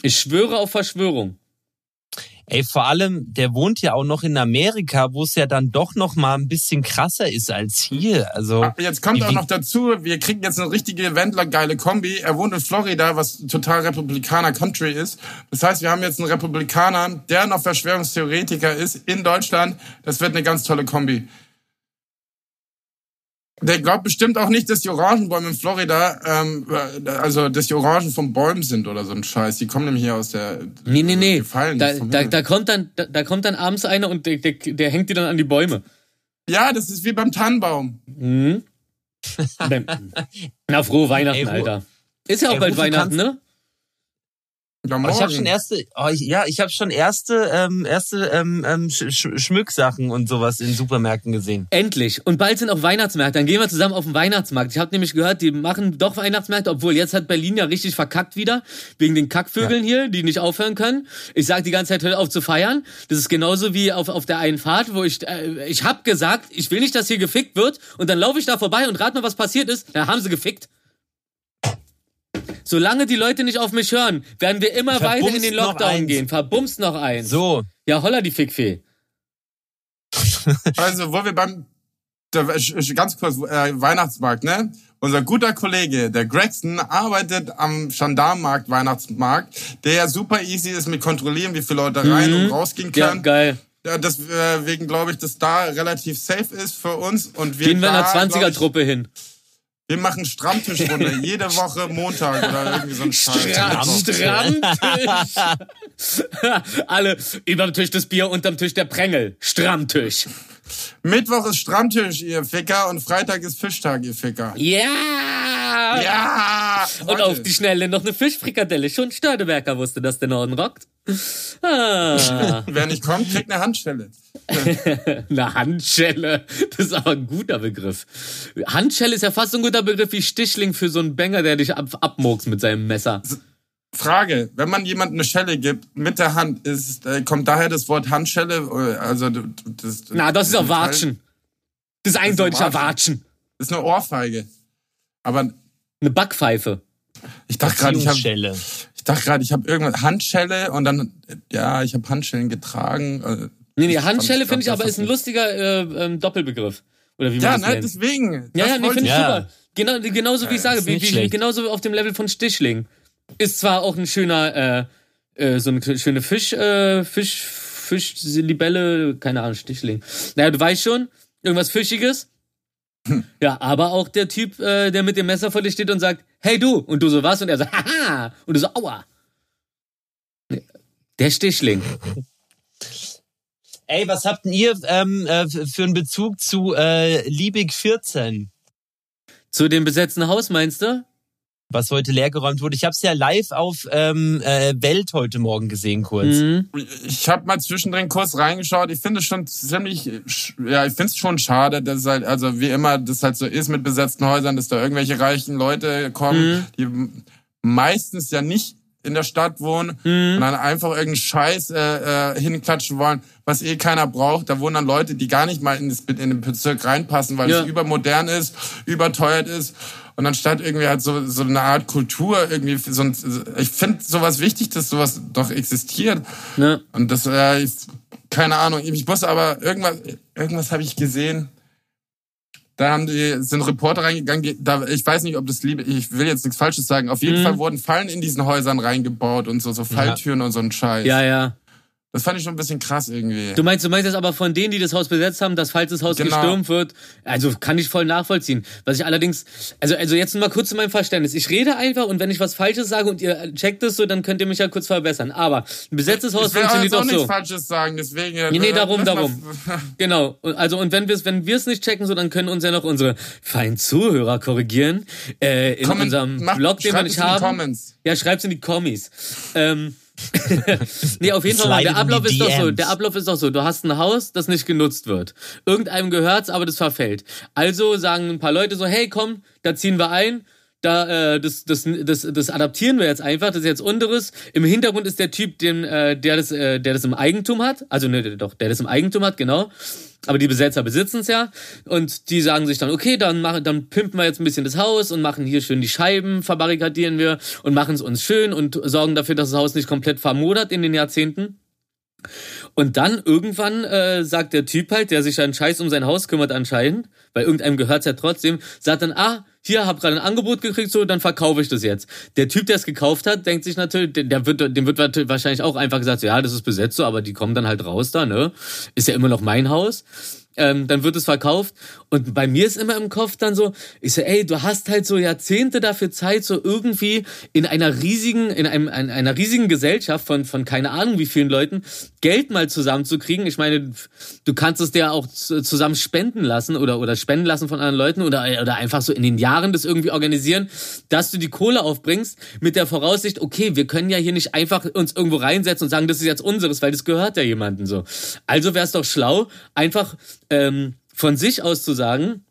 Ich schwöre auf Verschwörung. Ey, vor allem, der wohnt ja auch noch in Amerika, wo es ja dann doch noch mal ein bisschen krasser ist als hier. Also Ah, Jetzt kommt auch noch dazu, wir kriegen jetzt eine richtige Wendler-geile Kombi. Er wohnt in Florida, was total Republikaner-Country ist. Das heißt, wir haben jetzt einen Republikaner, der noch Verschwörungstheoretiker ist, in Deutschland. Das wird eine ganz tolle Kombi. Der glaubt bestimmt auch nicht, dass die Orangenbäume in Florida, ähm, äh, also dass die Orangen vom Bäumen sind oder so ein Scheiß. Die kommen nämlich hier aus der. Nee, nee, nee. Gefallen Da, da, da, kommt dann, da, da kommt dann abends einer und der, der, der hängt die dann an die Bäume. Ja, das ist wie beim Tannenbaum. Mhm. [laughs] Na, frohe Weihnachten, Ey, Alter. Ist ja auch Ey, bald Weihnachten, kannst- ne? Ja, Aber ich habe schon erste, oh, ich, ja, ich habe schon erste, ähm, erste ähm, ähm, Sch Sch Schmücksachen und sowas in Supermärkten gesehen. Endlich. Und bald sind auch Weihnachtsmärkte. Dann gehen wir zusammen auf den Weihnachtsmarkt. Ich habe nämlich gehört, die machen doch Weihnachtsmärkte, obwohl jetzt hat Berlin ja richtig verkackt wieder. Wegen den Kackvögeln hier, die nicht aufhören können. Ich sag die ganze Zeit, hört auf zu feiern. Das ist genauso wie auf, auf der einen Fahrt, wo ich, äh, ich hab gesagt, ich will nicht, dass hier gefickt wird. Und dann laufe ich da vorbei und rat mal, was passiert ist. Da haben sie gefickt. Solange die Leute nicht auf mich hören, werden wir immer weiter in den Lockdown gehen. Verbumst noch eins. So, Ja, holla die Fickfee. [laughs] Also, wo wir beim, ganz kurz, äh, Weihnachtsmarkt, ne? Unser guter Kollege, der Gregson, arbeitet am Gendarmenmarkt Weihnachtsmarkt, der ja super easy ist mit kontrollieren, wie viele Leute rein und rausgehen Ja, können. geil. Ja, deswegen glaube ich, dass da relativ safe ist für uns und wir Gehen wir einer glaub ich, 20er-Truppe hin. Wir machen Stammtischrunde [laughs] jede Woche Montag oder irgendwie so ein. Stammtisch. [laughs] Alle überm Tisch das Bier, unterm Tisch der Prängel. Stammtisch. Mittwoch ist Stammtisch, ihr Ficker, und Freitag ist Fischtag, ihr Ficker. Ja! Ja! Und auf die Schnelle noch eine Fischfrikadelle. Schon Störteberger wusste, dass der Norden rockt. Ah, [laughs] Wer nicht kommt, kriegt eine Handschelle. [laughs] eine Handschelle. Das ist aber ein guter Begriff. Handschelle ist ja fast so ein guter Begriff wie Stichling für so einen Banger, der dich ab abmurkst mit seinem Messer. Frage, wenn man jemandem eine Schelle gibt mit der Hand, ist, äh, kommt daher das Wort Handschelle? äh, Also das, Na, das ist auch Watschen. Das ist eindeutiger Watschen. Watschen. Das ist eine Ohrfeige. Aber Eine Backpfeife. ich dachte gerade, ich habe ich dachte gerade, ich habe irgendwas Handschelle und dann ja, ich habe Handschellen getragen. äh, Nee, nee, Handschelle finde ich aber ist ein lustiger äh, ähm, Doppelbegriff. Oder wie man Ja, das ne, nennt. deswegen. Ja, Das ja, nee, finde ich Ja. super. Genau, genauso wie ich sage, wie, wie, genauso auf dem Level von Stichling. Ist zwar auch ein schöner, äh, äh, so eine schöne Fisch, äh, Fisch, Fisch, Libelle, keine Ahnung, Stichling. Naja, du weißt schon, irgendwas Fischiges. Ja, aber auch der Typ, äh, der mit dem Messer vor dir steht und sagt, hey du, und du so was, und er so, haha, und du so, aua. Der Stichling. Ey, was habt denn ihr ähm, äh, für einen Bezug zu äh, Liebig 14? Zu dem besetzten Haus, meinst du? Was heute leergeräumt wurde. Ich habe es ja live auf ähm, äh, Welt heute Morgen gesehen, kurz. Mhm. Ich habe mal zwischendrin kurz reingeschaut. Ich finde es schon ziemlich, ja, ich finde es schon schade, dass es halt, also wie immer, das halt so ist mit besetzten Häusern, dass da irgendwelche reichen Leute kommen, die m- meistens ja nicht in der Stadt wohnen und dann einfach irgendeinen Scheiß äh, äh, hinklatschen wollen, was eh keiner braucht. Da wohnen dann Leute, die gar nicht mal in, das, in den Bezirk reinpassen, weil Ja. es übermodern ist, überteuert ist und anstatt irgendwie halt so, so eine Art Kultur irgendwie, so ein, ich finde sowas wichtig, dass sowas doch existiert. Ne? Und das, äh, ist, keine Ahnung, ich muss aber irgendwas, irgendwas habe ich gesehen. Da haben die, sind Reporter reingegangen, da, ich weiß nicht, ob das liebe, ich will jetzt nichts Falsches sagen. Auf jeden Mhm. Fall wurden Fallen in diesen Häusern reingebaut und so, so Falltüren und so ein Scheiß. Ja, ja. Das fand ich schon ein bisschen krass irgendwie. Du meinst, du meinst das aber von denen, die das Haus besetzt haben, dass falls das Haus Genau. gestürmt wird, also kann ich voll nachvollziehen. Was ich allerdings, also, also jetzt mal kurz zu meinem Verständnis. Ich rede einfach und wenn ich was Falsches sage und ihr checkt es so, dann könnt ihr mich ja kurz verbessern. Aber ein besetztes Haus ich will auch funktioniert jetzt auch doch nichts so. Falsches sagen, deswegen. äh, Nee, nee, darum, darum. [laughs] Genau. Also und wenn wir es, wenn wir es nicht checken, so dann können uns ja noch unsere feinen Zuhörer korrigieren äh, in Comment- unserem macht- Blog, den wir nicht es in die haben. Comments. Ja, schreib's in die Kommis. Ähm, nee, auf jeden Fall, Slide der Ablauf ist doch so. Der Ablauf ist doch so. Du hast ein Haus, das nicht genutzt wird. Irgendeinem gehört's, aber das verfällt. Also sagen ein paar Leute so, hey, komm, da ziehen wir ein. Da, äh, das, das, das, das adaptieren wir jetzt einfach, das ist jetzt unteres. Im Hintergrund ist der Typ, den, äh, der, das, äh, der das im Eigentum hat. Also, ne, doch, der das im Eigentum hat, genau. Aber die Besetzer besitzen es ja. Und die sagen sich dann, okay, dann machen, dann pimpen wir jetzt ein bisschen das Haus und machen hier schön die Scheiben, verbarrikadieren wir und machen es uns schön und sorgen dafür, dass das Haus nicht komplett vermodert in den Jahrzehnten. Und dann irgendwann äh, sagt der Typ halt, der sich einen Scheiß um sein Haus kümmert anscheinend, weil irgendeinem gehört's ja trotzdem, sagt dann, ah, hier, hab gerade ein Angebot gekriegt, so, dann verkaufe ich das jetzt. Der Typ, der es gekauft hat, denkt sich natürlich, der, wird, dem wird wahrscheinlich auch einfach gesagt, so, ja, das ist besetzt so, aber die kommen dann halt raus da, ne? Ist ja immer noch mein Haus. Ähm, dann wird es verkauft und bei mir ist immer im Kopf dann so, ich so, ey, du hast halt so Jahrzehnte dafür Zeit, so irgendwie in einer riesigen, in einem, in einer riesigen Gesellschaft von, von keine Ahnung wie vielen Leuten Geld mal zusammenzukriegen. Ich meine, du kannst es dir auch zu- zusammen spenden lassen oder, oder spenden lassen von anderen Leuten oder, oder einfach so in den Jahren das irgendwie organisieren, dass du die Kohle aufbringst mit der Voraussicht, okay, wir können ja hier nicht einfach uns irgendwo reinsetzen und sagen, das ist jetzt unseres, weil das gehört ja jemandem so. Also wäre es doch schlau, einfach ähm, von sich aus zu sagen,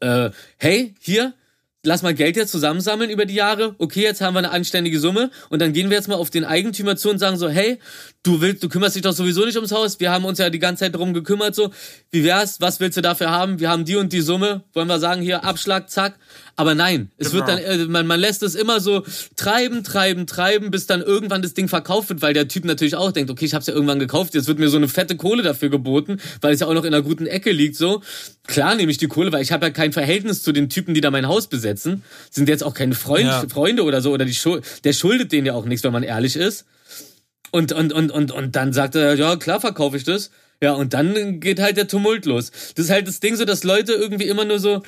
äh, hey, hier, lass mal Geld jetzt zusammensammeln über die Jahre. Okay, jetzt haben wir eine anständige Summe und dann gehen wir jetzt mal auf den Eigentümer zu und sagen so, hey, du willst, du kümmerst dich doch sowieso nicht ums Haus. Wir haben uns ja die ganze Zeit drum gekümmert, so. Wie wär's? Was willst du dafür haben? Wir haben die und die Summe. Wollen wir sagen, hier, Abschlag, zack. Aber nein, es Genau. wird dann, äh, man, man lässt es immer so treiben, treiben, treiben, bis dann irgendwann das Ding verkauft wird, weil der Typ natürlich auch denkt, okay, ich hab's ja irgendwann gekauft, jetzt wird mir so eine fette Kohle dafür geboten, weil es ja auch noch in einer guten Ecke liegt, so. Klar nehme ich die Kohle, weil ich habe ja kein Verhältnis zu den Typen, die da mein Haus besetzen. Sind jetzt auch keine Freund, Ja. Freunde oder so, oder die Schuld, der schuldet denen ja auch nichts, wenn man ehrlich ist. Und, und, und, und, und dann sagt er, ja, klar verkaufe ich das. Ja, und dann geht halt der Tumult los. Das ist halt das Ding so, dass Leute irgendwie immer nur so,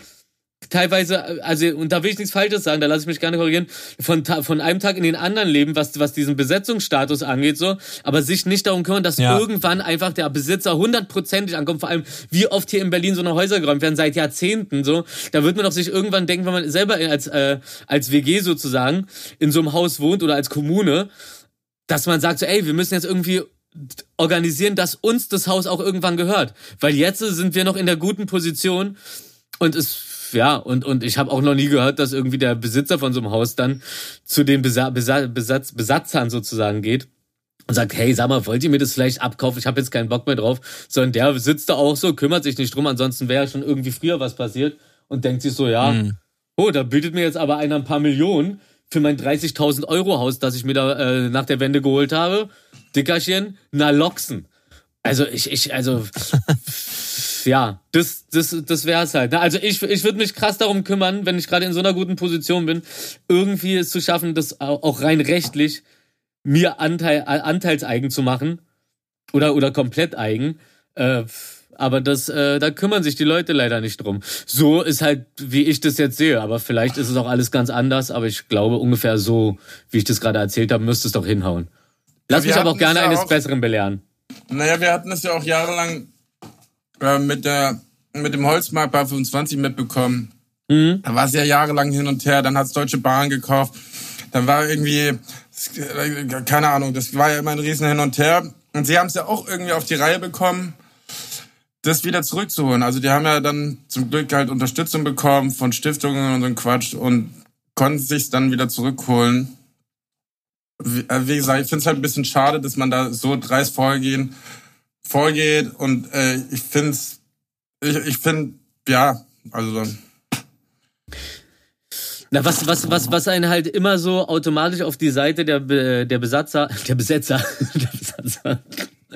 teilweise, also, und da will ich nichts Falsches sagen, da lasse ich mich gerne korrigieren, von, von einem Tag in den anderen leben, was, was diesen Besetzungsstatus angeht, so, aber sich nicht darum kümmern, dass Ja. irgendwann einfach der Besitzer hundertprozentig ankommt, vor allem, wie oft hier in Berlin so eine Häuser geräumt werden, seit Jahrzehnten, so, da wird man doch sich irgendwann denken, wenn man selber als, äh, als WG sozusagen in so einem Haus wohnt oder als Kommune, dass man sagt so, ey, wir müssen jetzt irgendwie organisieren, dass uns das Haus auch irgendwann gehört. Weil jetzt sind wir noch in der guten Position und es, ja, und, und ich habe auch noch nie gehört, dass irgendwie der Besitzer von so einem Haus dann zu den Besa Besa Besatz Besatzern sozusagen geht und sagt, hey, sag mal, wollt ihr mir das vielleicht abkaufen? Ich habe jetzt keinen Bock mehr drauf. Sondern der sitzt da auch so, kümmert sich nicht drum, ansonsten wäre schon irgendwie früher was passiert und denkt sich so, ja, oh, da bietet mir jetzt aber einer ein paar Millionen für mein 30.000 Euro Haus, das ich mir da äh, nach der Wende geholt habe. Dickerchen, na Loxen. Also ich, ich, also [laughs] ja, das, das, das wär's halt. Ne? Also ich, ich würde mich krass darum kümmern, wenn ich gerade in so einer guten Position bin, irgendwie es zu schaffen, das au- auch rein rechtlich mir Anteil, anteilseigen zu machen oder oder komplett eigen. Äh, aber das, äh, da kümmern sich die Leute leider nicht drum. So ist halt, wie ich das jetzt sehe. Aber vielleicht ist es auch alles ganz anders. Aber ich glaube, ungefähr so, wie ich das gerade erzählt habe, müsste es doch hinhauen. Lass wir mich aber auch gerne es ja eines auch- Besseren belehren. Naja, wir hatten es ja auch jahrelang äh, mit, der, mit dem Holzmarkt bei 25 mitbekommen. Mhm. Da war es ja jahrelang hin und her. Dann hat's Deutsche Bahn gekauft. Dann war irgendwie, äh, keine Ahnung, das war ja immer ein riesen Hin und Her. Und sie haben es ja auch irgendwie auf die Reihe bekommen, das wieder zurückzuholen. Also die haben ja dann zum Glück halt Unterstützung bekommen von Stiftungen und so Quatsch und konnten sich dann wieder zurückholen. Wie, äh, wie gesagt, ich finde es halt ein bisschen schade, dass man da so dreist vorgehen, vorgeht und äh, ich finde ich, ich finde, ja, also Na, was, was, was, was einen halt immer so automatisch auf die Seite der, der Besatzer, [laughs] der Besetzer, [laughs] der Besatzer,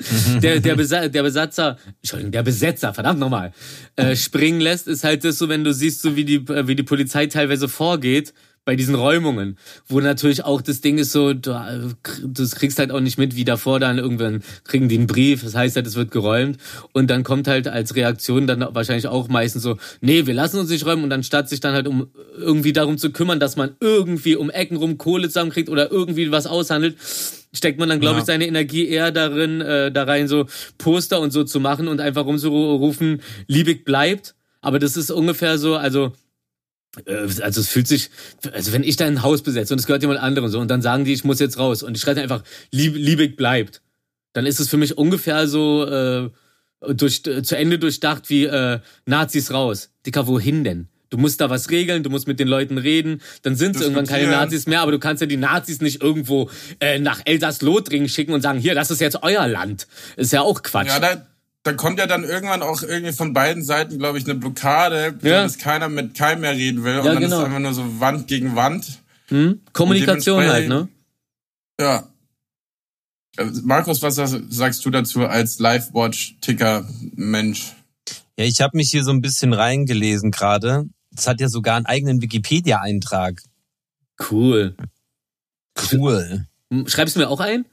[laughs] der, der, Besa der Besatzer, Entschuldigung, der Besetzer, verdammt nochmal, äh, springen lässt, ist halt das so, wenn du siehst, so wie die, äh, wie die Polizei teilweise vorgeht bei diesen Räumungen, wo natürlich auch das Ding ist so, du, äh, das kriegst halt auch nicht mit, wie davor dann irgendwann kriegen die einen Brief, das heißt halt, es wird geräumt und dann kommt halt als Reaktion dann wahrscheinlich auch meistens so, nee, wir lassen uns nicht räumen und dann statt sich dann halt um irgendwie darum zu kümmern, dass man irgendwie um Ecken rum Kohle zusammenkriegt oder irgendwie was aushandelt, steckt man dann, glaube Ja. ich, seine Energie eher darin, äh, da rein so Poster und so zu machen und einfach rumzurufen, Liebig bleibt. Aber das ist ungefähr so, also äh, also es fühlt sich, also wenn ich da ein Haus besetze und es gehört jemand anderem so und dann sagen die, ich muss jetzt raus und ich schreibe einfach, Lieb, Liebig bleibt, dann ist es für mich ungefähr so äh, durch, äh, zu Ende durchdacht wie äh, Nazis raus. Dicker, wohin denn? Du musst da was regeln, du musst mit den Leuten reden, dann sind es irgendwann keine. Nazis mehr, aber du kannst ja die Nazis nicht irgendwo äh, nach Elsass-Lothringen schicken und sagen, hier, das ist jetzt euer Land. Ist ja auch Quatsch. Ja, da, da kommt ja dann irgendwann auch irgendwie von beiden Seiten, glaube ich, eine Blockade, Ja. dass keiner mit keinem mehr reden will. Und Ja, dann genau. ist einfach nur so Wand gegen Wand. hm? Kommunikation Und halt, ne? Ja. Äh, Markus, was sagst du dazu als Live-Watch-Ticker-Mensch? Ja, ich habe mich hier so ein bisschen reingelesen gerade. Es hat ja sogar einen eigenen Wikipedia-Eintrag. Cool. Cool. Hm, Schreibst du mir auch ein?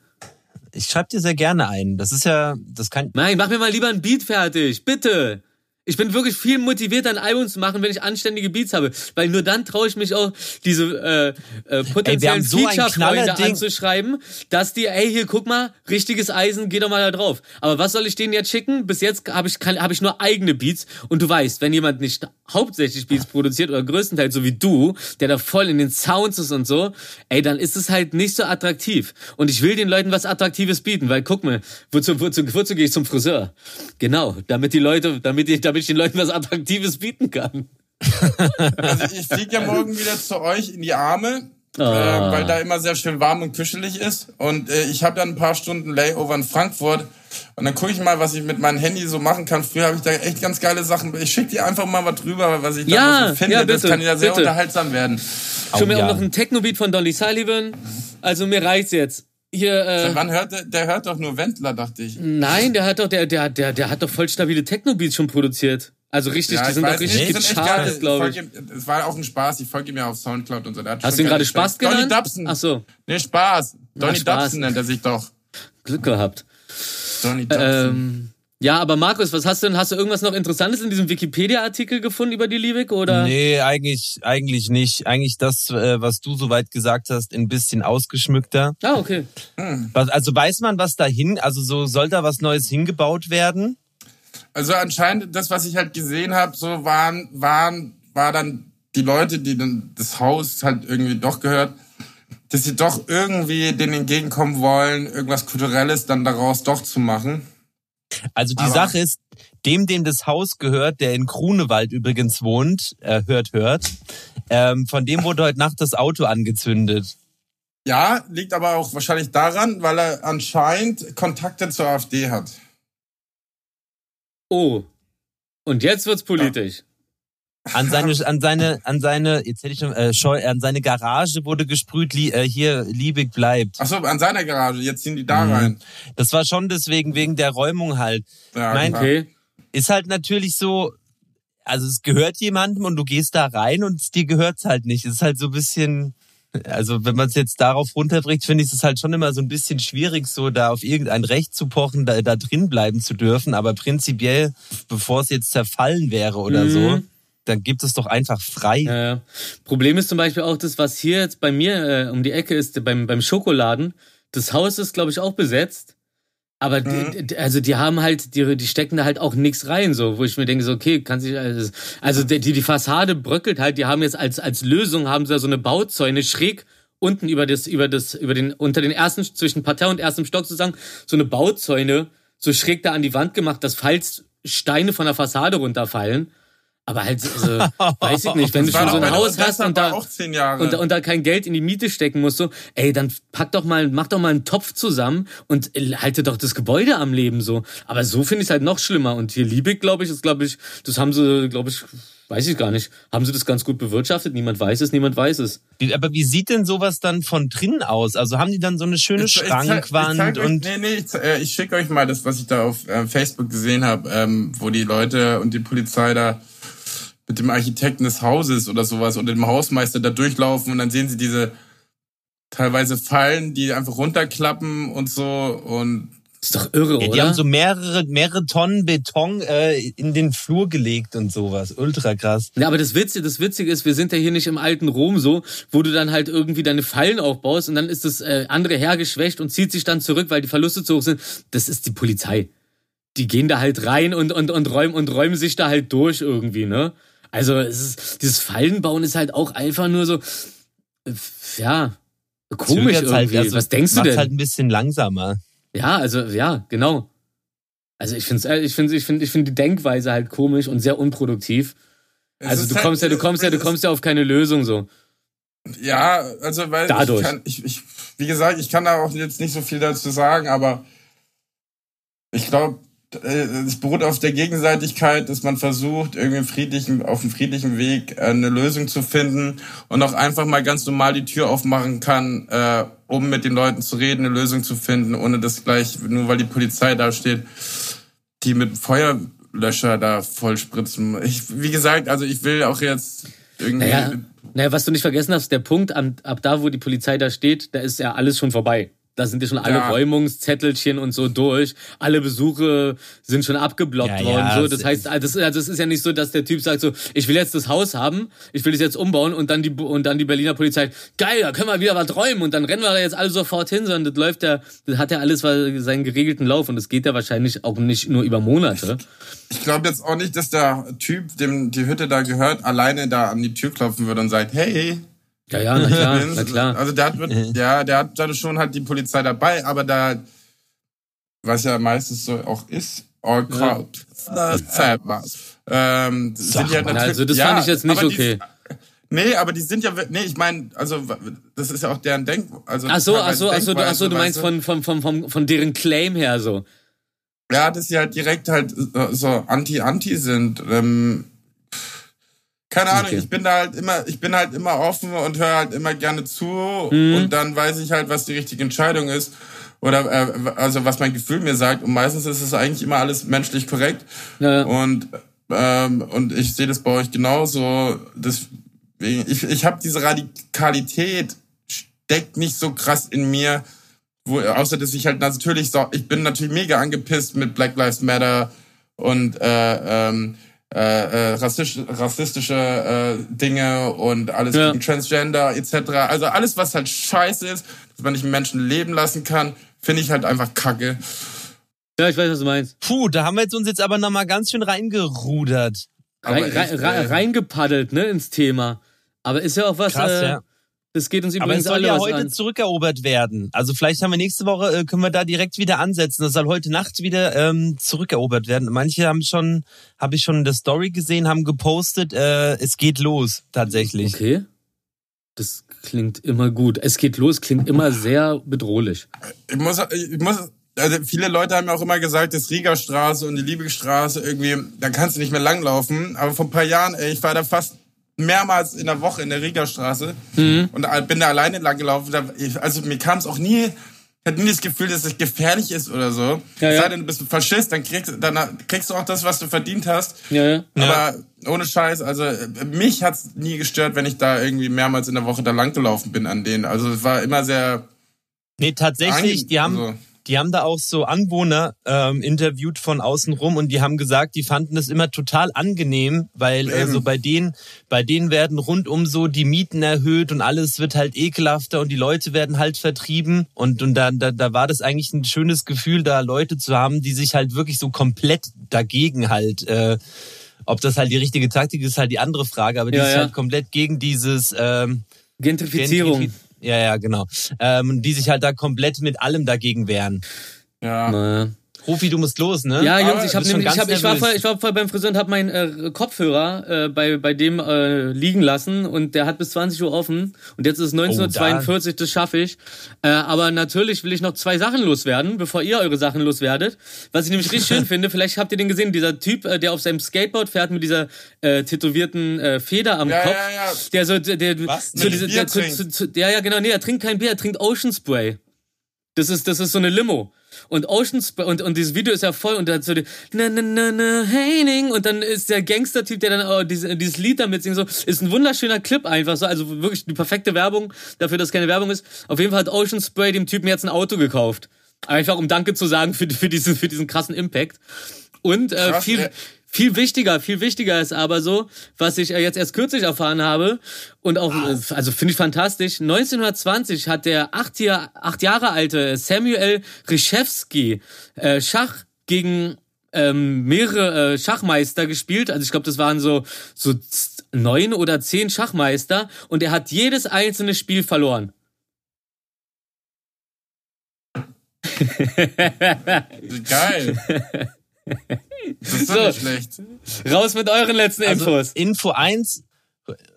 Ich schreibe dir sehr gerne ein. Das ist ja, das kann. Nein, mach mir mal lieber ein Beat fertig, bitte. Ich bin wirklich viel motivierter, ein Album zu machen, wenn ich anständige Beats habe. Weil nur dann traue ich mich auch, diese äh, äh, potenziellen so Feature-Freunde anzuschreiben, dass die, ey, hier, guck mal, richtiges Eisen, geh doch mal da drauf. Aber was soll ich denen jetzt schicken? Bis jetzt habe ich, kann- hab ich nur eigene Beats. Und du weißt, wenn jemand nicht hauptsächlich Beats produziert oder größtenteils so wie du, der da voll in den Sounds ist und so, ey, dann ist es halt nicht so attraktiv. Und ich will den Leuten was Attraktives bieten, weil guck mal, wozu, wozu, wozu gehe ich zum Friseur? Genau, damit die Leute, damit ich, damit ich den Leuten was Attraktives bieten kann. Also ich fliege ja morgen wieder zu euch in die Arme, Ah. äh, weil da immer sehr schön warm und kuschelig ist. Und äh, ich habe dann ein paar Stunden Layover in Frankfurt. Und dann gucke ich mal, was ich mit meinem Handy so machen kann. Früher habe ich da echt ganz geile Sachen. Ich schicke dir einfach mal was drüber, was ich Ja, da so finde. ja, das bitte, kann ja sehr bitte. unterhaltsam werden. Schon mir ja. auch noch ein Techno-Beat von Dolly Sullivan. Also mir reicht's jetzt. Hier, äh, Wann hört der, der hört doch nur Wendler, dachte ich. nein, der hat doch, der, der, der, der hat doch voll stabile Techno-Beats schon produziert. Also richtig, die ich sind nicht, richtig die geil. gechartet, glaube ich. ihm- Es war auch ein Spaß. Ich folge ihm ja auf Soundcloud und so. Hast du geile gerade Spaß genannt? Donny Dubson. Ach so, Nee, Spaß. Donny Spaß. Dubson nennt er sich doch. Glück gehabt. Donny Dubson. Ähm, ja, aber Markus, was hast du denn? Hast du irgendwas noch Interessantes in diesem Wikipedia-Artikel gefunden über die Liebig oder? Nee, eigentlich, eigentlich nicht. Eigentlich das, äh, was du soweit gesagt hast, ein bisschen ausgeschmückter. Ah, okay. Was, also weiß man, was dahin, also so soll da was Neues hingebaut werden? Also anscheinend, das, was ich halt gesehen habe, so waren, waren, war dann die Leute, die dann das Haus halt irgendwie doch gehört, dass sie doch irgendwie denen entgegenkommen wollen, irgendwas Kulturelles dann daraus doch zu machen. Also die Aber- Sache ist, dem, dem das Haus gehört, der in Grunewald übrigens wohnt, äh, hört, hört, ähm, von dem wurde heute Nacht das Auto angezündet. Ja, liegt aber auch wahrscheinlich daran, weil er anscheinend Kontakte zur AfD hat. Oh. Und jetzt wird's politisch. An seine, an seine, an seine, jetzt hätte ich schon, äh, Scheu, an seine Garage wurde gesprüht, li, äh, hier, Liebig bleibt. Ach so, an seiner Garage, jetzt ziehen die da Mhm. rein. Das war schon deswegen, wegen der Räumung halt. Ja, klar. Okay. Ist halt natürlich so, also es gehört jemandem und du gehst da rein und dir gehört's halt nicht. Es ist halt so ein bisschen, also wenn man es jetzt darauf runterbricht, finde ich es halt schon immer so ein bisschen schwierig, so da auf irgendein Recht zu pochen, da, da drin bleiben zu dürfen. Aber prinzipiell, bevor es jetzt zerfallen wäre oder Mhm. so, dann gibt es doch einfach frei. Ja. Problem ist zum Beispiel auch das, was hier jetzt bei mir äh, um die Ecke ist, beim, beim Schokoladen. Das Haus ist, glaube ich, auch besetzt. Aber die, die- also die haben halt, die, die stecken da halt auch nichts rein, so, wo ich mir denke, so, okay, kann sich, also, also die, die Fassade bröckelt halt, die haben jetzt als, als Lösung, haben sie da so eine Bauzäune schräg unten über das, über das, über den, unter den ersten, zwischen Parterre und erstem Stock sozusagen, so eine Bauzäune, so schräg da an die Wand gemacht, dass falls Steine von der Fassade runterfallen, Aber halt, also, weiß ich nicht, [laughs] wenn du schon so ein Haus hast und da, auch zehn Jahre. und, da- und da kein Geld in die Miete stecken musst, so, ey, dann pack doch mal, mach doch mal einen Topf zusammen und äh, halte doch das Gebäude am Leben so. Aber so finde ich es halt noch schlimmer. Und hier Liebig, glaube ich, ist, glaube ich, das haben sie, glaube ich, weiß ich gar nicht, haben sie das ganz gut bewirtschaftet. Niemand weiß es, niemand weiß es. Aber wie sieht denn sowas dann von drinnen aus? Also haben die dann so eine schöne Ich- ich zeig- ich Schrankwand zeig euch, und nee, nee, ich, äh, ich schicke euch mal das, was ich da auf äh, Facebook gesehen habe, ähm, wo die Leute und die Polizei da mit dem Architekten des Hauses oder sowas und dem Hausmeister da durchlaufen und dann sehen sie diese teilweise Fallen, die einfach runterklappen und so und Ist doch irre, Ja, oder? die haben so mehrere, mehrere Tonnen Beton äh, in den Flur gelegt und sowas. Ultra krass. Ja, aber das Witzige, das Witzige ist, wir sind ja hier nicht im alten Rom so, wo du dann halt irgendwie deine Fallen aufbaust und dann ist das äh, andere hergeschwächt und zieht sich dann zurück, weil die Verluste zu hoch sind. Das ist die Polizei. Die gehen da halt rein und, und, und, räumen, und räumen sich da halt durch irgendwie, ne? Also es ist, dieses Fallenbauen ist halt auch einfach nur so, äh, ja, komisch Zögert's irgendwie. also Was denkst du macht's denn? halt ein bisschen langsamer. Ja, also ja, genau. Also ich finde, ich finde, ich finde, ich finde die Denkweise halt komisch und sehr unproduktiv. Es Also du halt- kommst ja, du kommst ja, du kommst ja auf keine Lösung so. Ja, also weil Dadurch. ich kann, ich, ich, wie gesagt, ich kann da auch jetzt nicht so viel dazu sagen, aber ich glaube, es beruht auf der Gegenseitigkeit, dass man versucht, irgendwie friedlichen, auf einem friedlichen Weg äh, eine Lösung zu finden und auch einfach mal ganz normal die Tür aufmachen kann, äh, um mit den Leuten zu reden, eine Lösung zu finden, ohne dass gleich, nur weil die Polizei da steht, die mit Feuerlöscher da voll spritzen. Ich, wie gesagt, also ich will auch jetzt irgendwie. Naja, naja, was du nicht vergessen hast, der Punkt, ab da, wo die Polizei da steht, da ist ja alles schon vorbei. Da sind ja schon alle Ja. Räumungszettelchen und so durch. Alle Besuche sind schon abgeblockt Ja, worden. ja, so. Das heißt, also das, also es ist ja nicht so, dass der Typ sagt so, ich will jetzt das Haus haben, ich will es jetzt umbauen und dann die und dann die Berliner Polizei, geil, da können wir wieder was räumen und dann rennen wir da jetzt alle sofort hin, sondern das läuft ja, das hat ja alles seinen geregelten Lauf und das geht ja wahrscheinlich auch nicht nur über Monate. Ich glaube jetzt auch nicht, dass der Typ, dem die Hütte da gehört, alleine da an die Tür klopfen würde und sagt, hey. Ja, ja, na klar, [laughs] na klar. Also der hat, mit- [laughs] ja, der hat da schon halt die Polizei dabei, aber da, was ja meistens so auch ist, all crowd. [laughs] Ähm, sind ja natürlich, Also das ja, fand ich jetzt nicht aber die- okay. Nee, aber die sind ja, nee, ich meine, also das ist ja auch deren Denk, also Ach so, ach so, ach so, du- ach so, du meinst von, von, von, von, von deren Claim her so. Ja, dass sie halt direkt halt so- so anti-anti sind. Ähm, keine Ahnung, Okay. ich bin da halt immer, ich bin halt immer offen und höre halt immer gerne zu Mhm. und dann weiß ich halt, was die richtige Entscheidung ist. Oder äh, also was mein Gefühl mir sagt. Und meistens ist es eigentlich immer alles menschlich korrekt. Ja. Und, ähm, und ich sehe das bei euch genauso. Deswegen, ich, ich habe diese Radikalität steckt nicht so krass in mir, wo, außer dass ich halt natürlich so, ich bin natürlich mega angepisst mit Black Lives Matter und äh, ähm, äh, äh, rassistisch, rassistische äh, Dinge und alles Ja. gegen Transgender etc. Also alles, was halt scheiße ist, dass man nicht einen Menschen leben lassen kann, finde ich halt einfach kacke. Ja, ich weiß, was du meinst. Puh, da haben wir jetzt uns jetzt aber nochmal ganz schön reingerudert. Rein, echt, rein, äh, reingepaddelt, ne, ins Thema. Aber ist ja auch was, Krass, äh, ja. Das geht uns Aber es übrigens soll ja heute an. zurückerobert werden. Also vielleicht haben wir nächste Woche, äh, können wir da direkt wieder ansetzen. Das soll heute Nacht wieder ähm, zurückerobert werden. Manche haben schon, habe ich schon in der Story gesehen, haben gepostet, äh, es geht los, tatsächlich. Okay. Das klingt immer gut. Es geht los, klingt immer sehr bedrohlich. ich muss, ich muss, also viele Leute haben ja auch immer gesagt, das Riegerstraße und die Liebigstraße irgendwie, da kannst du nicht mehr langlaufen. Aber vor ein paar Jahren, ey, ich war da fast mehrmals in der Woche in der Riegerstraße Mhm. und bin da alleine langgelaufen. Da, ich- also mir kam es auch nie, ich hatte nie das Gefühl, dass es gefährlich ist oder so. Ja, Es ja. sei denn, du bist ein Faschist, dann kriegst, dann kriegst du auch das, was du verdient hast. Ja, ja. Aber ohne Scheiß, also mich hat's nie gestört, wenn ich da irgendwie mehrmals in der Woche da langgelaufen bin an denen. Also es war immer sehr Nee, tatsächlich, die haben, also- die haben da auch so Anwohner ähm, interviewt von außen rum und die haben gesagt, die fanden es immer total angenehm, weil äh, so bei denen, bei denen werden rundum so die Mieten erhöht und alles wird halt ekelhafter und die Leute werden halt vertrieben und und da, da, da war das eigentlich ein schönes Gefühl, da Leute zu haben, die sich halt wirklich so komplett dagegen halt äh, ob das halt die richtige Taktik ist, halt die andere Frage, aber die Ja, sich ja. halt komplett gegen dieses ähm, Gentrifizierung. Gentrifi- Ja, ja, genau. Ähm, die sich halt da komplett mit allem dagegen wehren. Ja. Na, Rufi, du musst los, ne? Ja, Jungs, ich, hab nämlich, ich, hab, ich, war voll, ich war voll beim Friseur und habe meinen äh, Kopfhörer äh, bei, bei dem äh, liegen lassen und der hat bis 20 Uhr offen und jetzt ist es 1942, das schaffe ich. Äh, aber natürlich will ich noch zwei Sachen loswerden, bevor ihr eure Sachen loswerdet. Was ich nämlich richtig [laughs] schön finde, vielleicht habt ihr den gesehen, dieser Typ, äh, der auf seinem Skateboard fährt mit dieser äh, tätowierten äh, Feder am Ja, Kopf. ja, ja. Der so, der, der, Was? zu diese, der, zu, zu, zu, ja, ja, genau, nee, er trinkt kein Bier, er trinkt Ocean Spray. Das ist, das ist so eine Limo. Und Ocean Spray, und, und dieses Video ist ja voll und da hat so die, na, na, na, na, Heining, und dann ist der Gangster-Typ, der dann oh, diese, dieses Lied damit singt, so, ist ein wunderschöner Clip einfach so, also wirklich die perfekte Werbung dafür, dass es keine Werbung ist. Auf jeden Fall hat Ocean Spray dem Typen jetzt ein Auto gekauft. Einfach um Danke zu sagen für, für, diesen, für diesen krassen Impact. Und äh, viel, ey. Viel wichtiger, viel wichtiger ist aber so, was ich äh, jetzt erst kürzlich erfahren habe und auch, äh, also finde ich fantastisch. 1920 hat der acht, Jahr, acht Jahre alte Samuel Ryszewski äh, Schach gegen ähm, mehrere äh, Schachmeister gespielt. Also ich glaube, das waren so so neun oder zehn Schachmeister und er hat jedes einzelne Spiel verloren. Geil. [laughs] Das ist So. nicht schlecht. Raus mit euren letzten Also Infos. Info 1,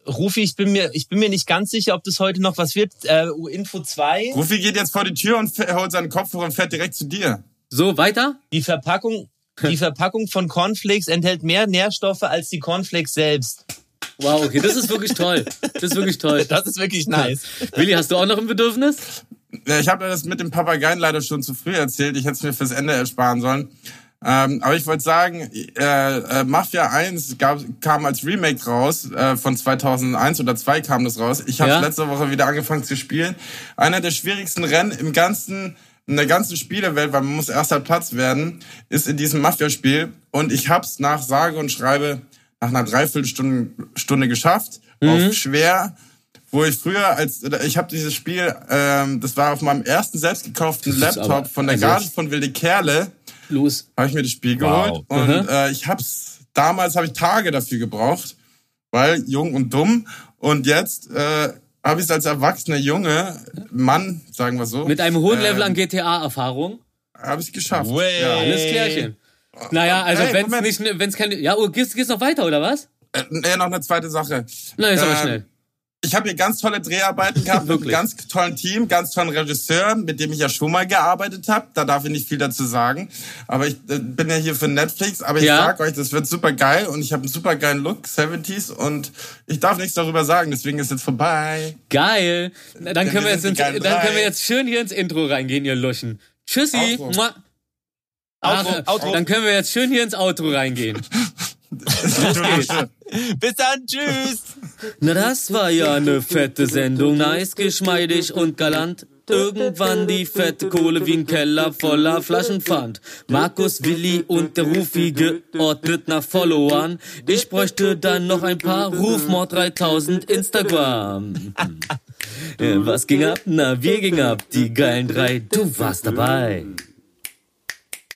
Rufi, ich bin mir, ich bin mir nicht ganz sicher, ob das heute noch was wird. Äh, Info 2, Rufi geht jetzt vor die Tür und holt seinen Kopfhörer und fährt direkt zu dir. So, weiter? die Verpackung, die [laughs] Verpackung von Cornflakes enthält mehr Nährstoffe als die Cornflakes selbst. Wow, okay, das ist wirklich toll. Das ist wirklich toll. Das ist wirklich nice. Willi, hast du auch noch ein Bedürfnis? Ja, ich habe das mit dem Papageien leider schon zu früh erzählt. Ich hätte es mir fürs Ende ersparen sollen. Ähm, aber ich wollte sagen, äh, äh, Mafia 1 gab, kam als Remake raus, äh, von 2001 oder 2 kam das raus. Ich habe Ja? letzte Woche wieder angefangen zu spielen. Einer der schwierigsten Rennen im ganzen in der ganzen Spielewelt, weil man muss erster Platz werden, ist in diesem Mafia-Spiel. Und ich hab's nach sage und schreibe nach einer Dreiviertelstunde Stunde geschafft, auf schwer wo ich früher als ich habe dieses Spiel, ähm, das war auf meinem ersten selbst gekauften Laptop aber- von der also- Garage von Wilde Kerle, Los. habe ich mir das Spiel Wow. geholt und äh, ich hab's damals habe ich Tage dafür gebraucht, weil jung und dumm und jetzt äh, habe ich es als erwachsener Junge Mann, sagen wir so, Mit einem hohen äh, Level an GTA-Erfahrung. habe ich geschafft. Way. Ja. Alles klärchen. Naja, also Hey, wenn's Moment. nicht, wenn's keine, ja, oh, geht's, geht's noch weiter, oder was? Äh, äh, noch eine zweite Sache. Na, ist aber Ähm, schnell. Ich habe hier ganz tolle Dreharbeiten gehabt mit einem ganz tollen Team, ganz tollen Regisseur, mit dem ich ja schon mal gearbeitet habe. Da darf ich nicht viel dazu sagen. Aber ich äh, bin ja hier für Netflix. Aber ich Ja. sag euch, das wird super geil und ich habe einen super geilen Look, 70s und ich darf nichts darüber sagen. Deswegen ist jetzt vorbei. Geil. Na, Dann Denn können wir jetzt, ins, dann können wir jetzt schön hier ins Intro reingehen, ihr Luschen. Tschüssi. Outro. Outro, Outro. Dann können wir jetzt schön hier ins Outro reingehen. [laughs] [laughs] Bis dann, tschüss. Na, das war ja eine fette Sendung. Nice, geschmeidig und galant. Irgendwann die fette Kohle wie ein Keller voller Flaschen fand. Markus, Willi und der Rufi geordnet nach Followern. Ich bräuchte dann noch ein paar Rufmord 3000 Instagram. [laughs] Äh, Was ging ab? Na, wir ging ab. Die geilen drei. Du warst dabei.